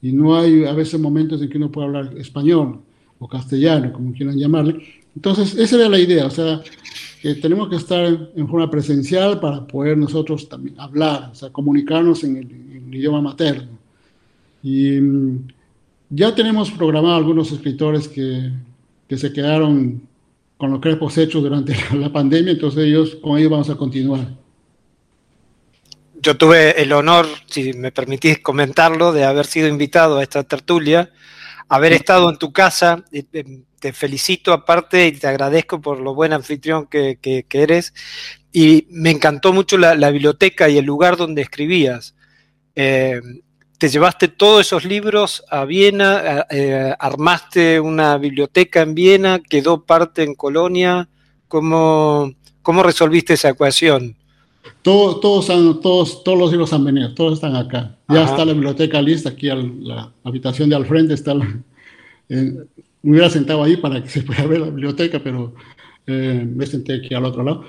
y, y no hay a veces momentos en que uno puede hablar español o castellano, como quieran llamarle. Entonces, esa era la idea, o sea, que tenemos que estar en forma presencial para poder nosotros también hablar, o sea, comunicarnos en el idioma materno. Y mm, ya tenemos programado algunos escritores que, que se quedaron con los crepos hechos durante la pandemia, entonces ellos, con ellos vamos a continuar. Yo tuve el honor, si me permitís comentarlo, de haber sido invitado a esta tertulia, haber estado en tu casa. Te felicito aparte y te agradezco por lo buen anfitrión que, que, eres. Y me encantó mucho la, la, biblioteca y el lugar donde escribías. Eh, te llevaste todos esos libros a Viena, eh, armaste una biblioteca en Viena, quedó parte en Colonia. ¿Cómo, cómo resolviste esa ecuación? todos, todos, todos los libros han venido, todos están acá. Ya está la biblioteca lista, aquí en la habitación de al frente está. me hubiera sentado ahí para que se pueda ver la biblioteca, pero eh, me senté aquí al otro lado.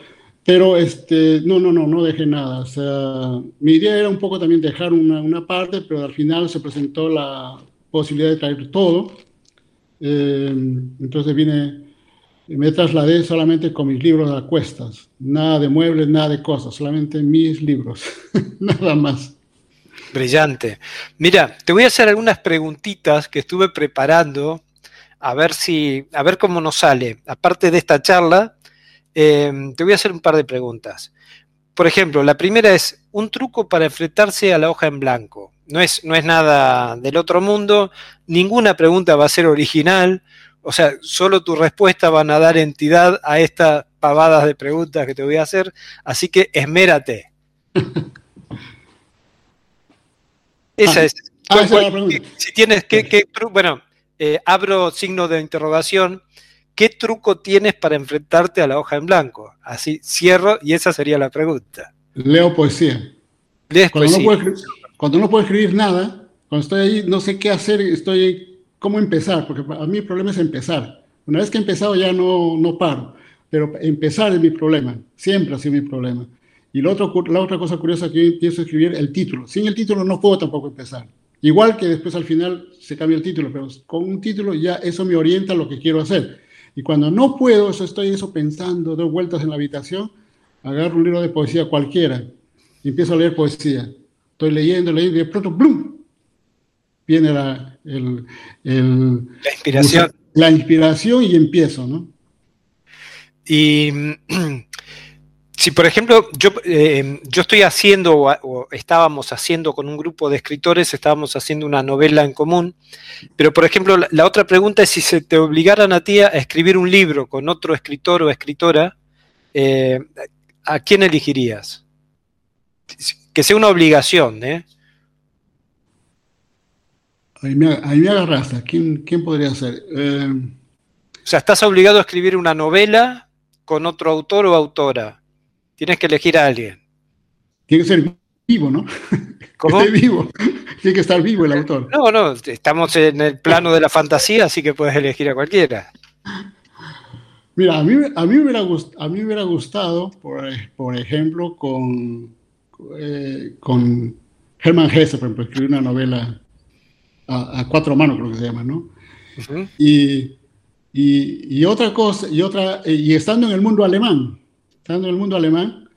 Pero este, no, no, no, no dejé nada. O sea, mi idea era un poco también dejar una, una parte, pero al final se presentó la posibilidad de traer todo. Eh, entonces vine, me trasladé solamente con mis libros a cuestas. Nada de muebles, nada de cosas, solamente mis libros, nada más. Brillante. Mira, te voy a hacer algunas preguntitas que estuve preparando a ver si, a ver cómo nos sale. Aparte de esta charla, Em, te voy a hacer un par de preguntas. Por ejemplo, la primera es un truco para enfrentarse a la hoja en blanco. No es, no es nada del otro mundo, ninguna pregunta va a ser original, o sea, solo tu respuesta van a dar entidad a estas pavadas de preguntas que te voy a hacer, así que esmérate. esa es. Ah, si tienes que, bueno, eh, abro signo de interrogación ¿qué truco tienes para enfrentarte a la hoja en blanco? Así cierro y esa sería la pregunta. Leo poesía. cuando, No puedo, cuando no puedo escribir nada, cuando estoy ahí, no sé qué hacer, estoy cómo empezar, porque a mí el problema es empezar. Una vez que he empezado ya no, no paro, pero empezar es mi problema, siempre ha sido mi problema. Y la, otro, la otra cosa curiosa que a escribir, el título. Sin el título no puedo tampoco empezar. Igual que después al final se cambia el título, pero con un título ya eso me orienta a lo que quiero hacer. Y cuando no puedo, eso estoy eso pensando, doy vueltas en la habitación, agarro un libro de poesía cualquiera y empiezo a leer poesía. Estoy leyendo, leyendo y de pronto, ¡blum! Viene la, el, la inspiración. La inspiración y empiezo, ¿no? Y si, por ejemplo, yo, eh, yo estoy haciendo, o, estábamos haciendo con un grupo de escritores, estábamos haciendo una novela en común, pero, por ejemplo, la, otra pregunta es si se te obligaran a ti a escribir un libro con otro escritor o escritora, eh, ¿a quién elegirías? Que sea una obligación, ¿eh? Ahí me, ahí me agarraste. ¿Quién, ¿Quién podría ser? Eh, o sea, estás obligado a escribir una novela con otro autor o autora. Tienes que elegir a alguien. Tiene que ser vivo, ¿no? ¿Cómo? vivo. Tiene que estar vivo el autor. No, no, estamos en el plano de la fantasía, así que puedes elegir a cualquiera. Mira, a mí, a mí, me, hubiera a mí me hubiera gustado, por, ejemplo, con, eh, con Hermann Hesse, por ejemplo, escribir una novela a, cuatro manos, creo que se llama, ¿no? y, y, y, otra cosa, y otra, y estando en el mundo alemán, estando en el mundo alemán,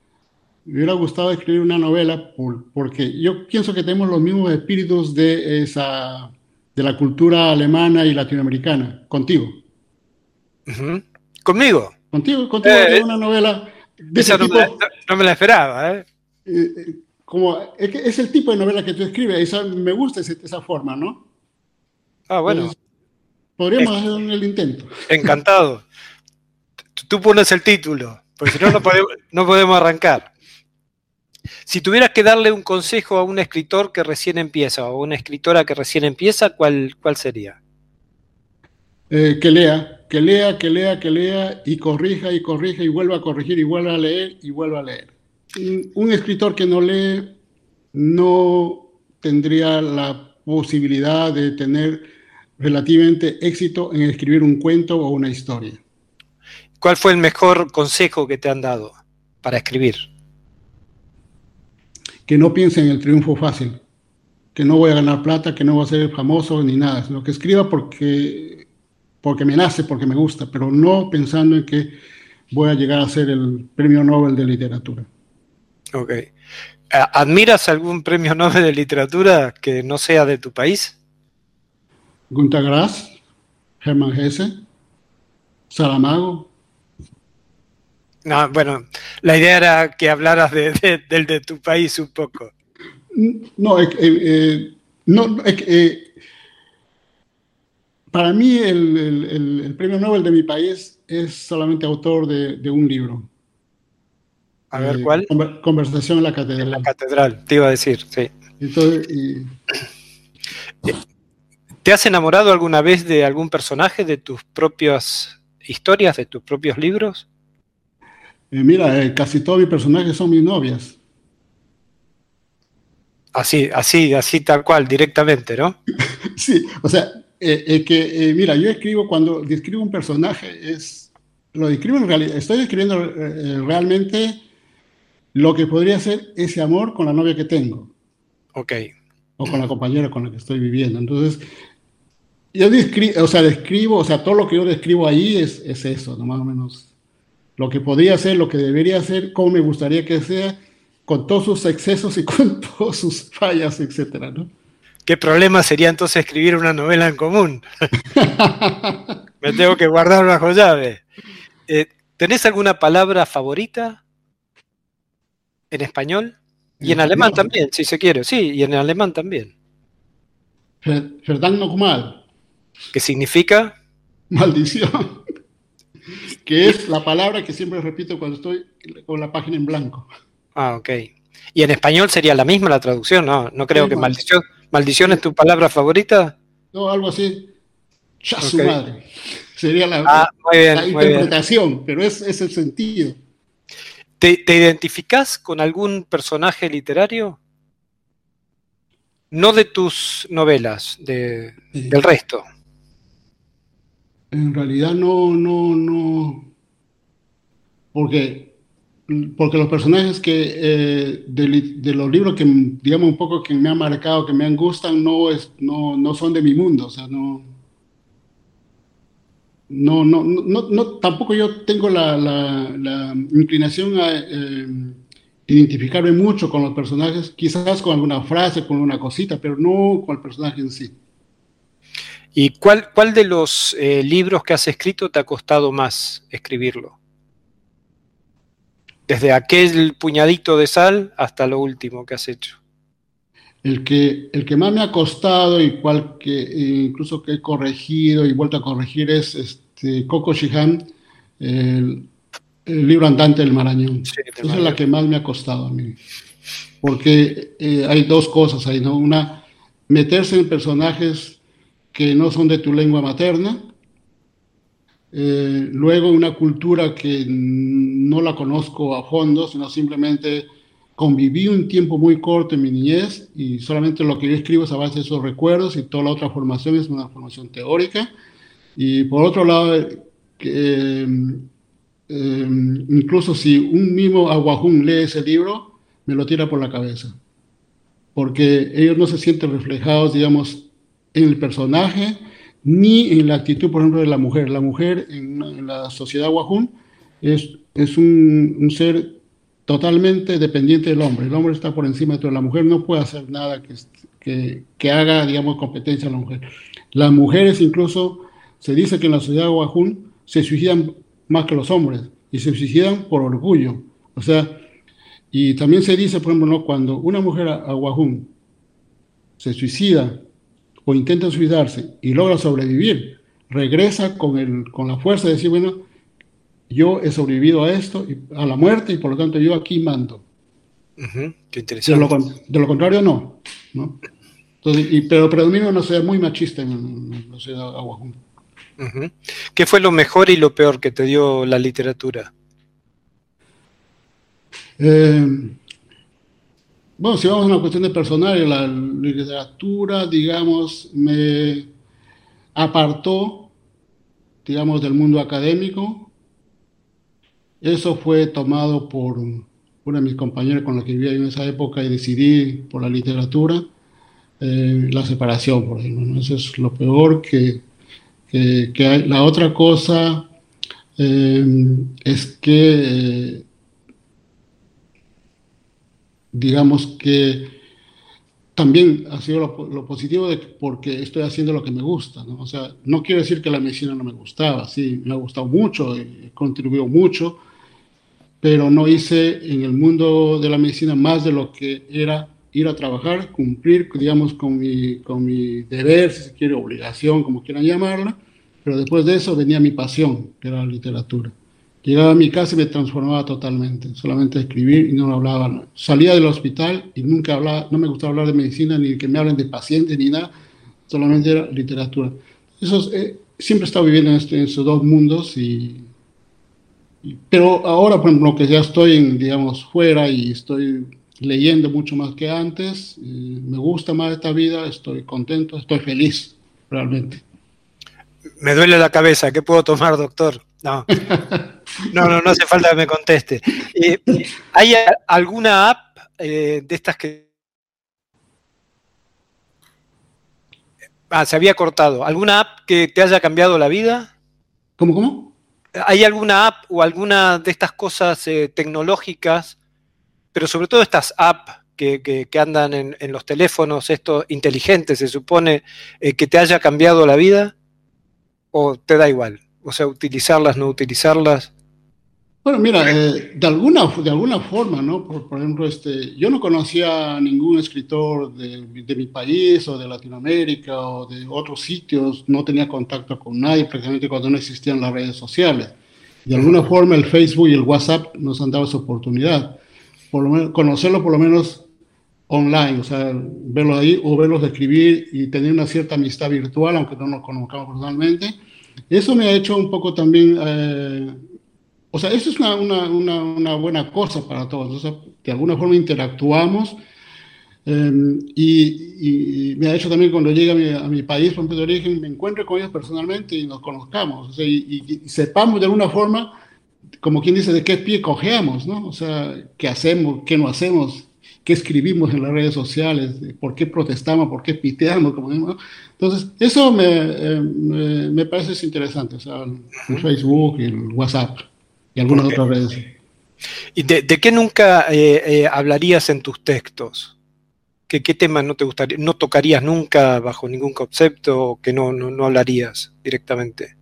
me hubiera gustado escribir una novela porque yo pienso que tenemos los mismos espíritus de, esa, de la cultura alemana y latinoamericana, contigo. ¿Conmigo? Contigo, contigo, eh, una novela de ese no, tipo, me la, no, me la, esperaba. ¿eh? Eh, ¿eh? como, es, es, el tipo de novela que tú escribes, esa, me gusta esa, esa forma, ¿no? Ah, bueno. podríamos hacer el intento. Encantado. Tú pones el título. Porque si no, no podemos, arrancar. Si tuvieras que darle un consejo a un escritor que recién empieza o a una escritora que recién empieza, ¿cuál, cuál sería? Eh, que lea, que lea, que lea, que lea y corrija y corrija y vuelva a corregir y vuelva a leer y vuelva a leer. Un, escritor que no lee no tendría la posibilidad de tener relativamente éxito en escribir un cuento o una historia. ¿Cuál fue el mejor consejo que te han dado para escribir? Que no piense en el triunfo fácil, que no voy a ganar plata, que no voy a ser famoso ni nada, sino que escriba porque, porque me nace, porque me gusta, pero no pensando en que voy a llegar a ser el premio Nobel de literatura. Ok. ¿Admiras algún premio Nobel de literatura que no sea de tu país? Gunter Grass, Hermann Hesse, Saramago, no, bueno, la idea era que hablaras de, del de tu país un poco. No, eh, no eh, para mí el, premio Nobel de mi país es solamente autor de, un libro. A ver, eh, ¿cuál? Conversación en la catedral. En la catedral, te iba a decir, sí. ¿Te has enamorado alguna vez de algún personaje de tus propias historias, de tus propios libros? Eh, mira, eh, casi todos mis personajes son mis novias. Así, así, así tal cual, directamente, ¿no? sí, o sea, eh, que, mira, yo escribo cuando describo un personaje, es, lo describo en realidad, estoy describiendo realmente lo que podría ser ese amor con la novia que tengo. Ok. O con la compañera con la que estoy viviendo. Entonces, yo describo, o sea, describo, o sea, todo lo que yo describo ahí es, es eso, ¿no? más o menos lo que podría ser, lo que debería ser, cómo me gustaría que sea, con todos sus excesos y con todas sus fallas, etcétera, ¿no? ¿Qué problema sería entonces escribir una novela en común? me tengo que guardar bajo llave. Eh, ¿Tenés alguna palabra favorita en español? Y en alemán también, si se quiere, sí, y en alemán también. Verdad mal. ¿Qué significa? Maldición que es la palabra que siempre repito cuando estoy con la página en blanco. Ah, ok. ¿Y en español sería la misma la traducción? No, no creo que maldición. ¿Maldición es tu palabra favorita? No, algo así. Ya su madre. Sería la, ah, interpretación, pero es, es, el sentido. ¿Te, ¿Te identificas con algún personaje literario? No de tus novelas, de, del resto. En realidad no, no, no, porque, porque los personajes que eh, de, los libros que, digamos, un poco que me han marcado, que me han gustan, no, es, no, no son de mi mundo, o sea, no, no, no, no, no tampoco yo tengo la, inclinación a eh, identificarme mucho con los personajes, quizás con alguna frase, con una cosita, pero no con el personaje en sí. ¿Y cuál, cuál de los eh, libros que has escrito te ha costado más escribirlo? Desde aquel puñadito de sal hasta lo último que has hecho. El que, el que más me ha costado y cual que incluso que he corregido y vuelto a corregir es este, Coco Shihan, el, libro andante del Marañón. Esa es la que más me ha costado a mí. Porque eh, hay dos cosas ahí, ¿no? Una, meterse en personajes que no son de tu lengua materna, eh, luego una cultura que no la conozco a fondo, sino simplemente conviví un tiempo muy corto en mi niñez y solamente lo que yo escribo es a base de esos recuerdos y toda la otra formación es una formación teórica. Y por otro lado, eh, incluso si un mismo aguajún lee ese libro, me lo tira por la cabeza, porque ellos no se sienten reflejados, digamos, en el personaje ni en la actitud, por ejemplo, de la mujer. La mujer en, la sociedad Wahun es, es un, ser totalmente dependiente del hombre. El hombre está por encima de todo. La mujer no puede hacer nada que, que, que haga, digamos, competencia a la mujer. Las mujeres incluso, se dice que en la sociedad Wahun se suicidan más que los hombres y se suicidan por orgullo. O sea, y también se dice, por ejemplo, cuando una mujer a Wahun se suicida o intenta suicidarse y logra sobrevivir, regresa con, el, con la fuerza de decir, bueno, yo he sobrevivido a esto, a la muerte, y por lo tanto yo aquí mando. Qué interesante. De lo, contrario, no. ¿no? Entonces, y, pero predomina una sociedad muy machista en, la sociedad aguajún. ¿Qué fue lo mejor y lo peor que te dio la literatura? Eh, bueno, si vamos a una cuestión de personal, la literatura, digamos, me apartó, digamos, del mundo académico. Eso fue tomado por una de mis compañeros con la que vivía en esa época y decidí por la literatura eh, la separación, por ejemplo. Eso es lo peor que, que, La otra cosa eh, es que eh, digamos que también ha sido lo, positivo de porque estoy haciendo lo que me gusta, ¿no? O sea, no quiero decir que la medicina no me gustaba, sí, me ha gustado mucho, contribuyó mucho, pero no hice en el mundo de la medicina más de lo que era ir a trabajar, cumplir, digamos, con mi, con mi deber, si se quiere, obligación, como quieran llamarla, pero después de eso venía mi pasión, que era la literatura. Llegaba a mi casa y me transformaba totalmente, solamente escribir y no hablaba. Salía del hospital y nunca hablaba, no me gustaba hablar de medicina ni que me hablen de pacientes ni nada, solamente era literatura. Eso eh, siempre he estado viviendo en, este, esos dos mundos y, pero ahora, por ejemplo, que ya estoy, en, digamos, fuera y estoy leyendo mucho más que antes, eh, me gusta más esta vida, estoy contento, estoy feliz, realmente. Me duele la cabeza, ¿qué puedo tomar, doctor? No. No, no, no hace falta que me conteste. Eh, ¿Hay alguna app eh, de estas que... Ah, se había cortado. ¿Alguna app que te haya cambiado la vida? ¿Cómo, cómo? ¿Hay alguna app o alguna de estas cosas eh, tecnológicas, pero sobre todo estas apps que, andan en, en, los teléfonos, estos inteligentes, se supone, que te haya cambiado la vida? ¿O te da igual? O sea, utilizarlas, no utilizarlas. Bueno, mira, eh, de, alguna, de alguna forma, ¿no? Por, ejemplo, este, yo no conocía a ningún escritor de, de, mi país o de Latinoamérica o de otros sitios, no tenía contacto con nadie prácticamente cuando no existían las redes sociales. De alguna forma el Facebook y el WhatsApp nos han dado esa oportunidad, por lo menos, conocerlo por lo menos online, o sea, verlo ahí o verlos escribir y tener una cierta amistad virtual, aunque no nos conozcamos personalmente. Eso me ha hecho un poco también... Eh, o sea, eso es una, una, una, buena cosa para todos. O sea, de alguna forma interactuamos Em, y, me ha hecho también cuando llegue a mi, país, por de origen, me encuentre con ellos personalmente y nos conozcamos, y, sepamos de alguna forma, como quien dice, de qué pie cojeamos, ¿no? O sea, qué hacemos, qué no hacemos, qué escribimos en las redes sociales, por qué protestamos, por qué piteamos, como ¿no? Entonces, eso eh, me, me, parece interesante, o sea, el Facebook, el WhatsApp y algunas otras redes. ¿Y de, qué nunca eh, eh, hablarías en tus textos? ¿Qué, ¿Qué, temas no te gustaría, no tocarías nunca bajo ningún concepto o que no, no, hablarías directamente?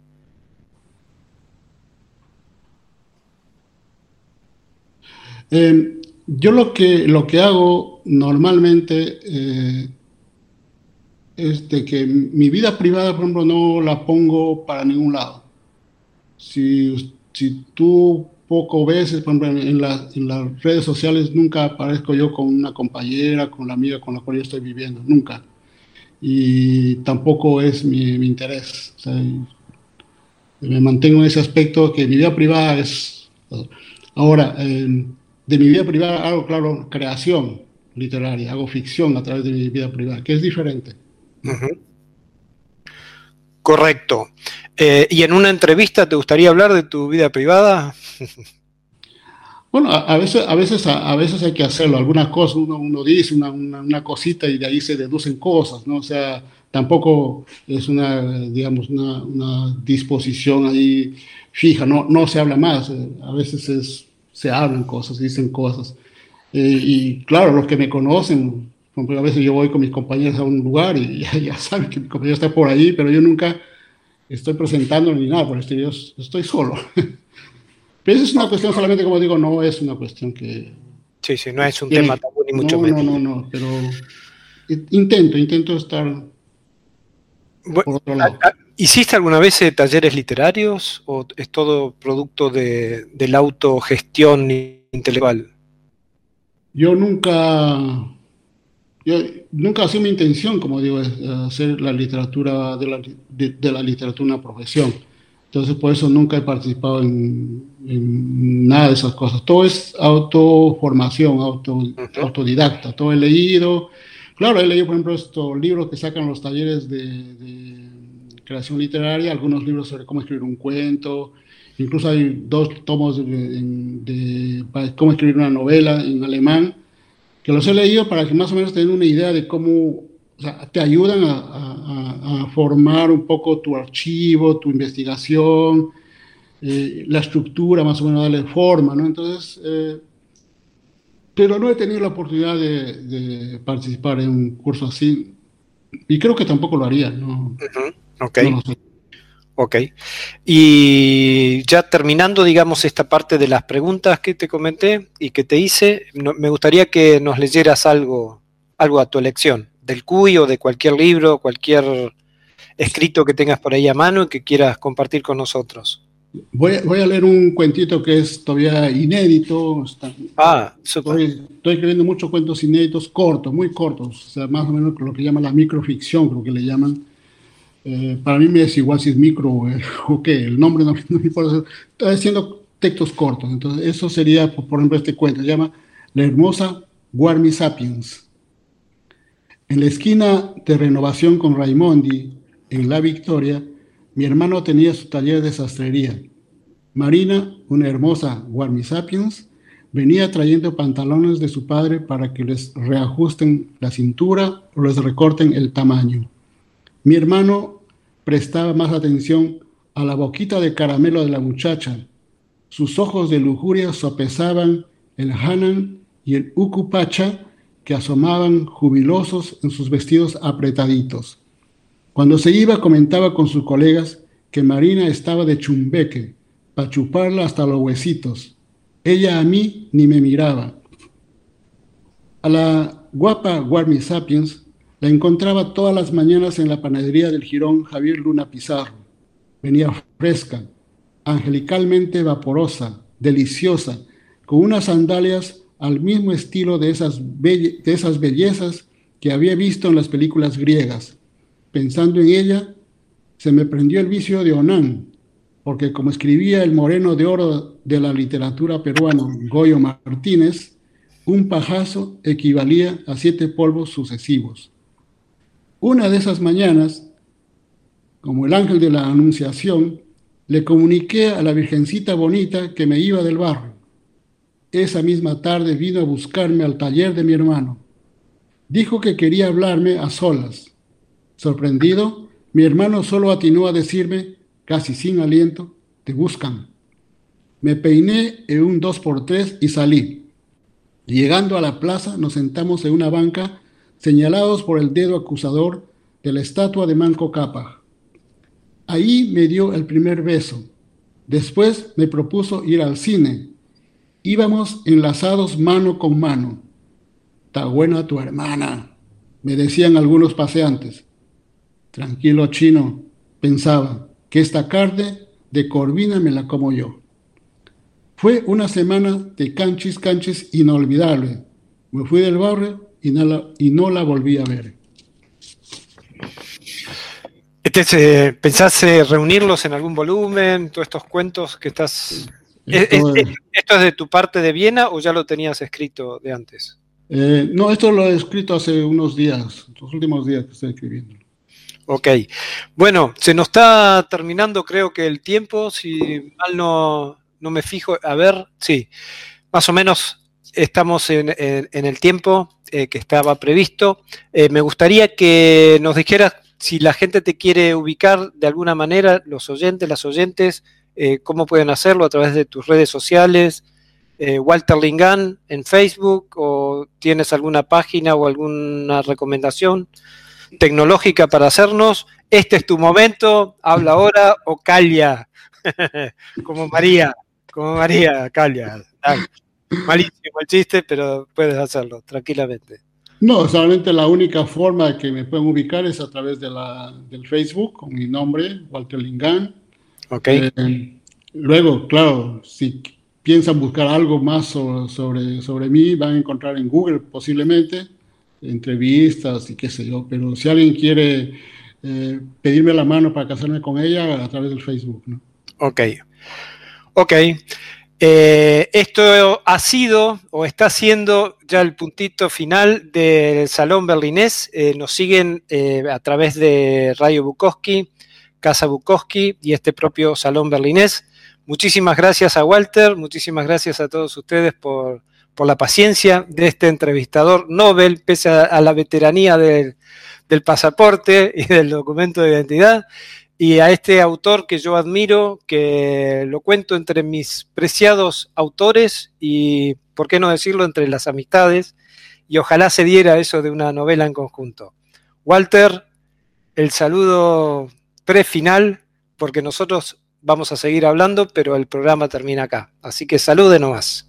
Em, yo lo que, lo que hago normalmente eh, es de que mi vida privada, por ejemplo, no la pongo para ningún lado. Si, si tú poco veces, por ejemplo, en, las redes sociales nunca aparezco yo con una compañera, con la amiga con la cual yo estoy viviendo, nunca. Y tampoco es mi, interés. me mantengo en ese aspecto que mi vida privada es... Ahora, de mi vida privada hago, claro, creación literaria, hago ficción a través de mi vida privada, que es diferente. Correcto. Eh, ¿Y en una entrevista te gustaría hablar de tu vida privada? Bueno, a, veces, a, veces, a, veces hay que hacerlo. Algunas cosas uno, uno dice una, una, cosita y de ahí se deducen cosas, ¿no? O sea, tampoco es una, digamos, una, una disposición ahí fija, no, no se habla más. A veces es, se hablan cosas, dicen cosas. Eh, y claro, los que me conocen, a veces yo voy con mis compañeros a un lugar y ya, ya saben que mi compañero está por ahí, pero yo nunca estoy presentando ni nada, por esto yo estoy solo. Pero eso es una cuestión solamente, como digo, no es una cuestión que... Sí, sí, no es un tema tabú ni mucho menos. No, no, no, pero intento, intento estar por otro lado. ¿Hiciste alguna vez eh, talleres literarios o es todo producto de, de la autogestión intelectual? Yo nunca, yo nunca ha sido mi intención, como digo, hacer la literatura de la, de la literatura una profesión. Entonces, por eso nunca he participado en, nada de esas cosas. Todo es autoformación, auto, autodidacta. Todo he leído. Claro, he leído, por ejemplo, estos libros que sacan los talleres de, creación literaria, algunos libros sobre cómo escribir un cuento. Incluso hay dos tomos de, cómo escribir una novela en alemán, que los he leído para que más o menos tengan una idea de cómo o sea, te ayudan a, formar un poco tu archivo, tu investigación, eh, la estructura, más o menos darle forma, ¿no? Entonces, eh, pero no he tenido la oportunidad de, participar en un curso así y creo que tampoco lo haría, ¿no? Ok. Ok. Y ya terminando, digamos, esta parte de las preguntas que te comenté y que te hice, me gustaría que nos leyeras algo, algo a tu elección del CUI o de cualquier libro, cualquier escrito que tengas por ahí a mano y que quieras compartir con nosotros. Voy, a leer un cuentito que es todavía inédito. ah, estoy, estoy, escribiendo muchos cuentos inéditos cortos, muy cortos, o sea, más o menos lo que llaman la microficción, creo que le llaman. Eh, para mí me es igual si es micro eh, o qué, el nombre no, me importa. Estoy haciendo textos cortos, entonces eso sería, por, ejemplo, este cuento, se llama La hermosa Guarmi Sapiens. En la esquina de renovación con Raimondi, en La Victoria, mi hermano tenía su taller de sastrería. Marina, una hermosa Warmi Sapiens, venía trayendo pantalones de su padre para que les reajusten la cintura o les recorten el tamaño. Mi hermano prestaba más atención a la boquita de caramelo de la muchacha. Sus ojos de lujuria sopesaban el Hanan y el Ukupacha que asomaban jubilosos en sus vestidos apretaditos. Cuando se iba comentaba con sus colegas que Marina estaba de chumbeque, para chuparla hasta los huesitos. Ella a mí ni me miraba. A la guapa Guarmi Sapiens la encontraba todas las mañanas en la panadería del jirón Javier Luna Pizarro. Venía fresca, angelicalmente vaporosa, deliciosa, con unas sandalias al mismo estilo de esas, de esas bellezas que había visto en las películas griegas. Pensando en ella, se me prendió el vicio de Onan, porque como escribía el moreno de oro de la literatura peruana, Goyo Martínez, un pajazo equivalía a siete polvos sucesivos. Una de esas mañanas, como el ángel de la Anunciación, le comuniqué a la Virgencita Bonita que me iba del barrio. Esa misma tarde vino a buscarme al taller de mi hermano. Dijo que quería hablarme a solas. Sorprendido, mi hermano solo atinó a decirme, casi sin aliento, te buscan. Me peiné en un dos por tres y salí. Llegando a la plaza, nos sentamos en una banca, señalados por el dedo acusador de la estatua de Manco Cápac. Ahí me dio el primer beso. Después me propuso ir al cine. Íbamos enlazados mano con mano. Está buena tu hermana, me decían algunos paseantes. Tranquilo chino, pensaba, que esta carne de corvina me la como yo. Fue una semana de canchis, canchis inolvidable. Me fui del barrio y no la, y no la volví a ver. Este, ¿Pensás reunirlos en algún volumen? Todos estos cuentos que estás... Esto es, ¿Esto es de tu parte de Viena o ya lo tenías escrito de antes? Eh, no, esto lo he escrito hace unos días, los últimos días que estoy escribiendo. Ok. Bueno, se nos está terminando creo que el tiempo, si mal no, no me fijo, a ver, sí, más o menos estamos en, el tiempo eh, que estaba previsto. Eh, me gustaría que nos dijeras si la gente te quiere ubicar de alguna manera, los oyentes, las oyentes, eh, cómo pueden hacerlo a través de tus redes sociales. Walter Lingan en Facebook o tienes alguna página o alguna recomendación tecnológica para hacernos. Este es tu momento, habla ahora o calla, como María. Como María Calia. Malísimo el chiste, pero puedes hacerlo tranquilamente. No, solamente la única forma que me pueden ubicar es a través de la, del Facebook con mi nombre, Walter Lingan. Ok. Eh, luego, claro, si piensan buscar algo más sobre, sobre, mí, van a encontrar en Google posiblemente entrevistas y qué sé yo, pero si alguien quiere eh, pedirme la mano para casarme con ella, a través del Facebook, ¿no? Ok. Ok. Eh, esto ha sido o está siendo ya el puntito final del Salón Berlinés. Eh, nos siguen eh, a través de Radio Bukowski, Casa Bukowski y este propio Salón Berlinés. Muchísimas gracias a Walter, muchísimas gracias a todos ustedes por, la paciencia de este entrevistador Nobel, pese a, la veteranía del pasaporte y del documento de identidad y a este autor que yo admiro, que lo cuento entre mis preciados autores y, por qué no decirlo, entre las amistades, y ojalá se diera eso de una novela en conjunto. Walter, el saludo prefinal, porque nosotros vamos a seguir hablando, pero el programa termina acá. Así que salude nomás.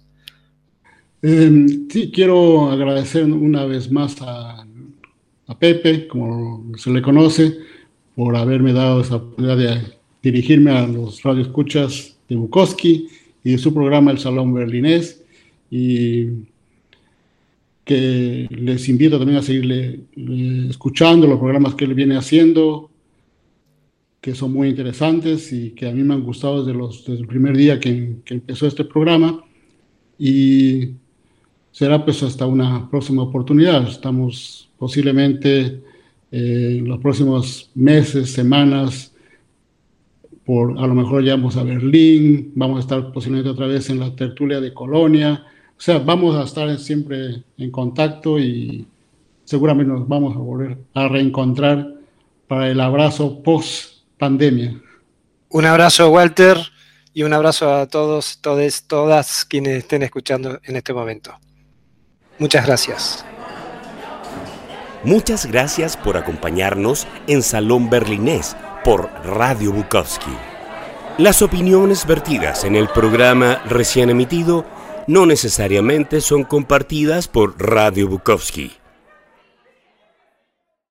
Em, sí, quiero agradecer una vez más a, a Pepe, como se le conoce, por haberme dado esa oportunidad de dirigirme a los radioescuchas de Bukowski y de su programa El Salón Berlinés y que les invito también a seguirle eh, escuchando los programas que él viene haciendo, que son muy interesantes y que a mí me han gustado desde, los, desde el primer día que, que empezó este programa. Y será pues hasta una próxima oportunidad. Estamos posiblemente eh, los próximos meses, semanas, por a lo mejor ya vamos a Berlín, vamos a estar posiblemente otra vez en la tertulia de Colonia, o sea, vamos a estar siempre en contacto y seguramente nos vamos a volver a reencontrar para el abrazo post pandemia. Un abrazo, Walter, y un abrazo a todos, todes, todas quienes estén escuchando en este momento. Muchas gracias. Muchas gracias por acompañarnos en Salón Berlinés por Radio Bukowski. Las opiniones vertidas en el programa recién emitido no necesariamente son compartidas por Radio Bukowski.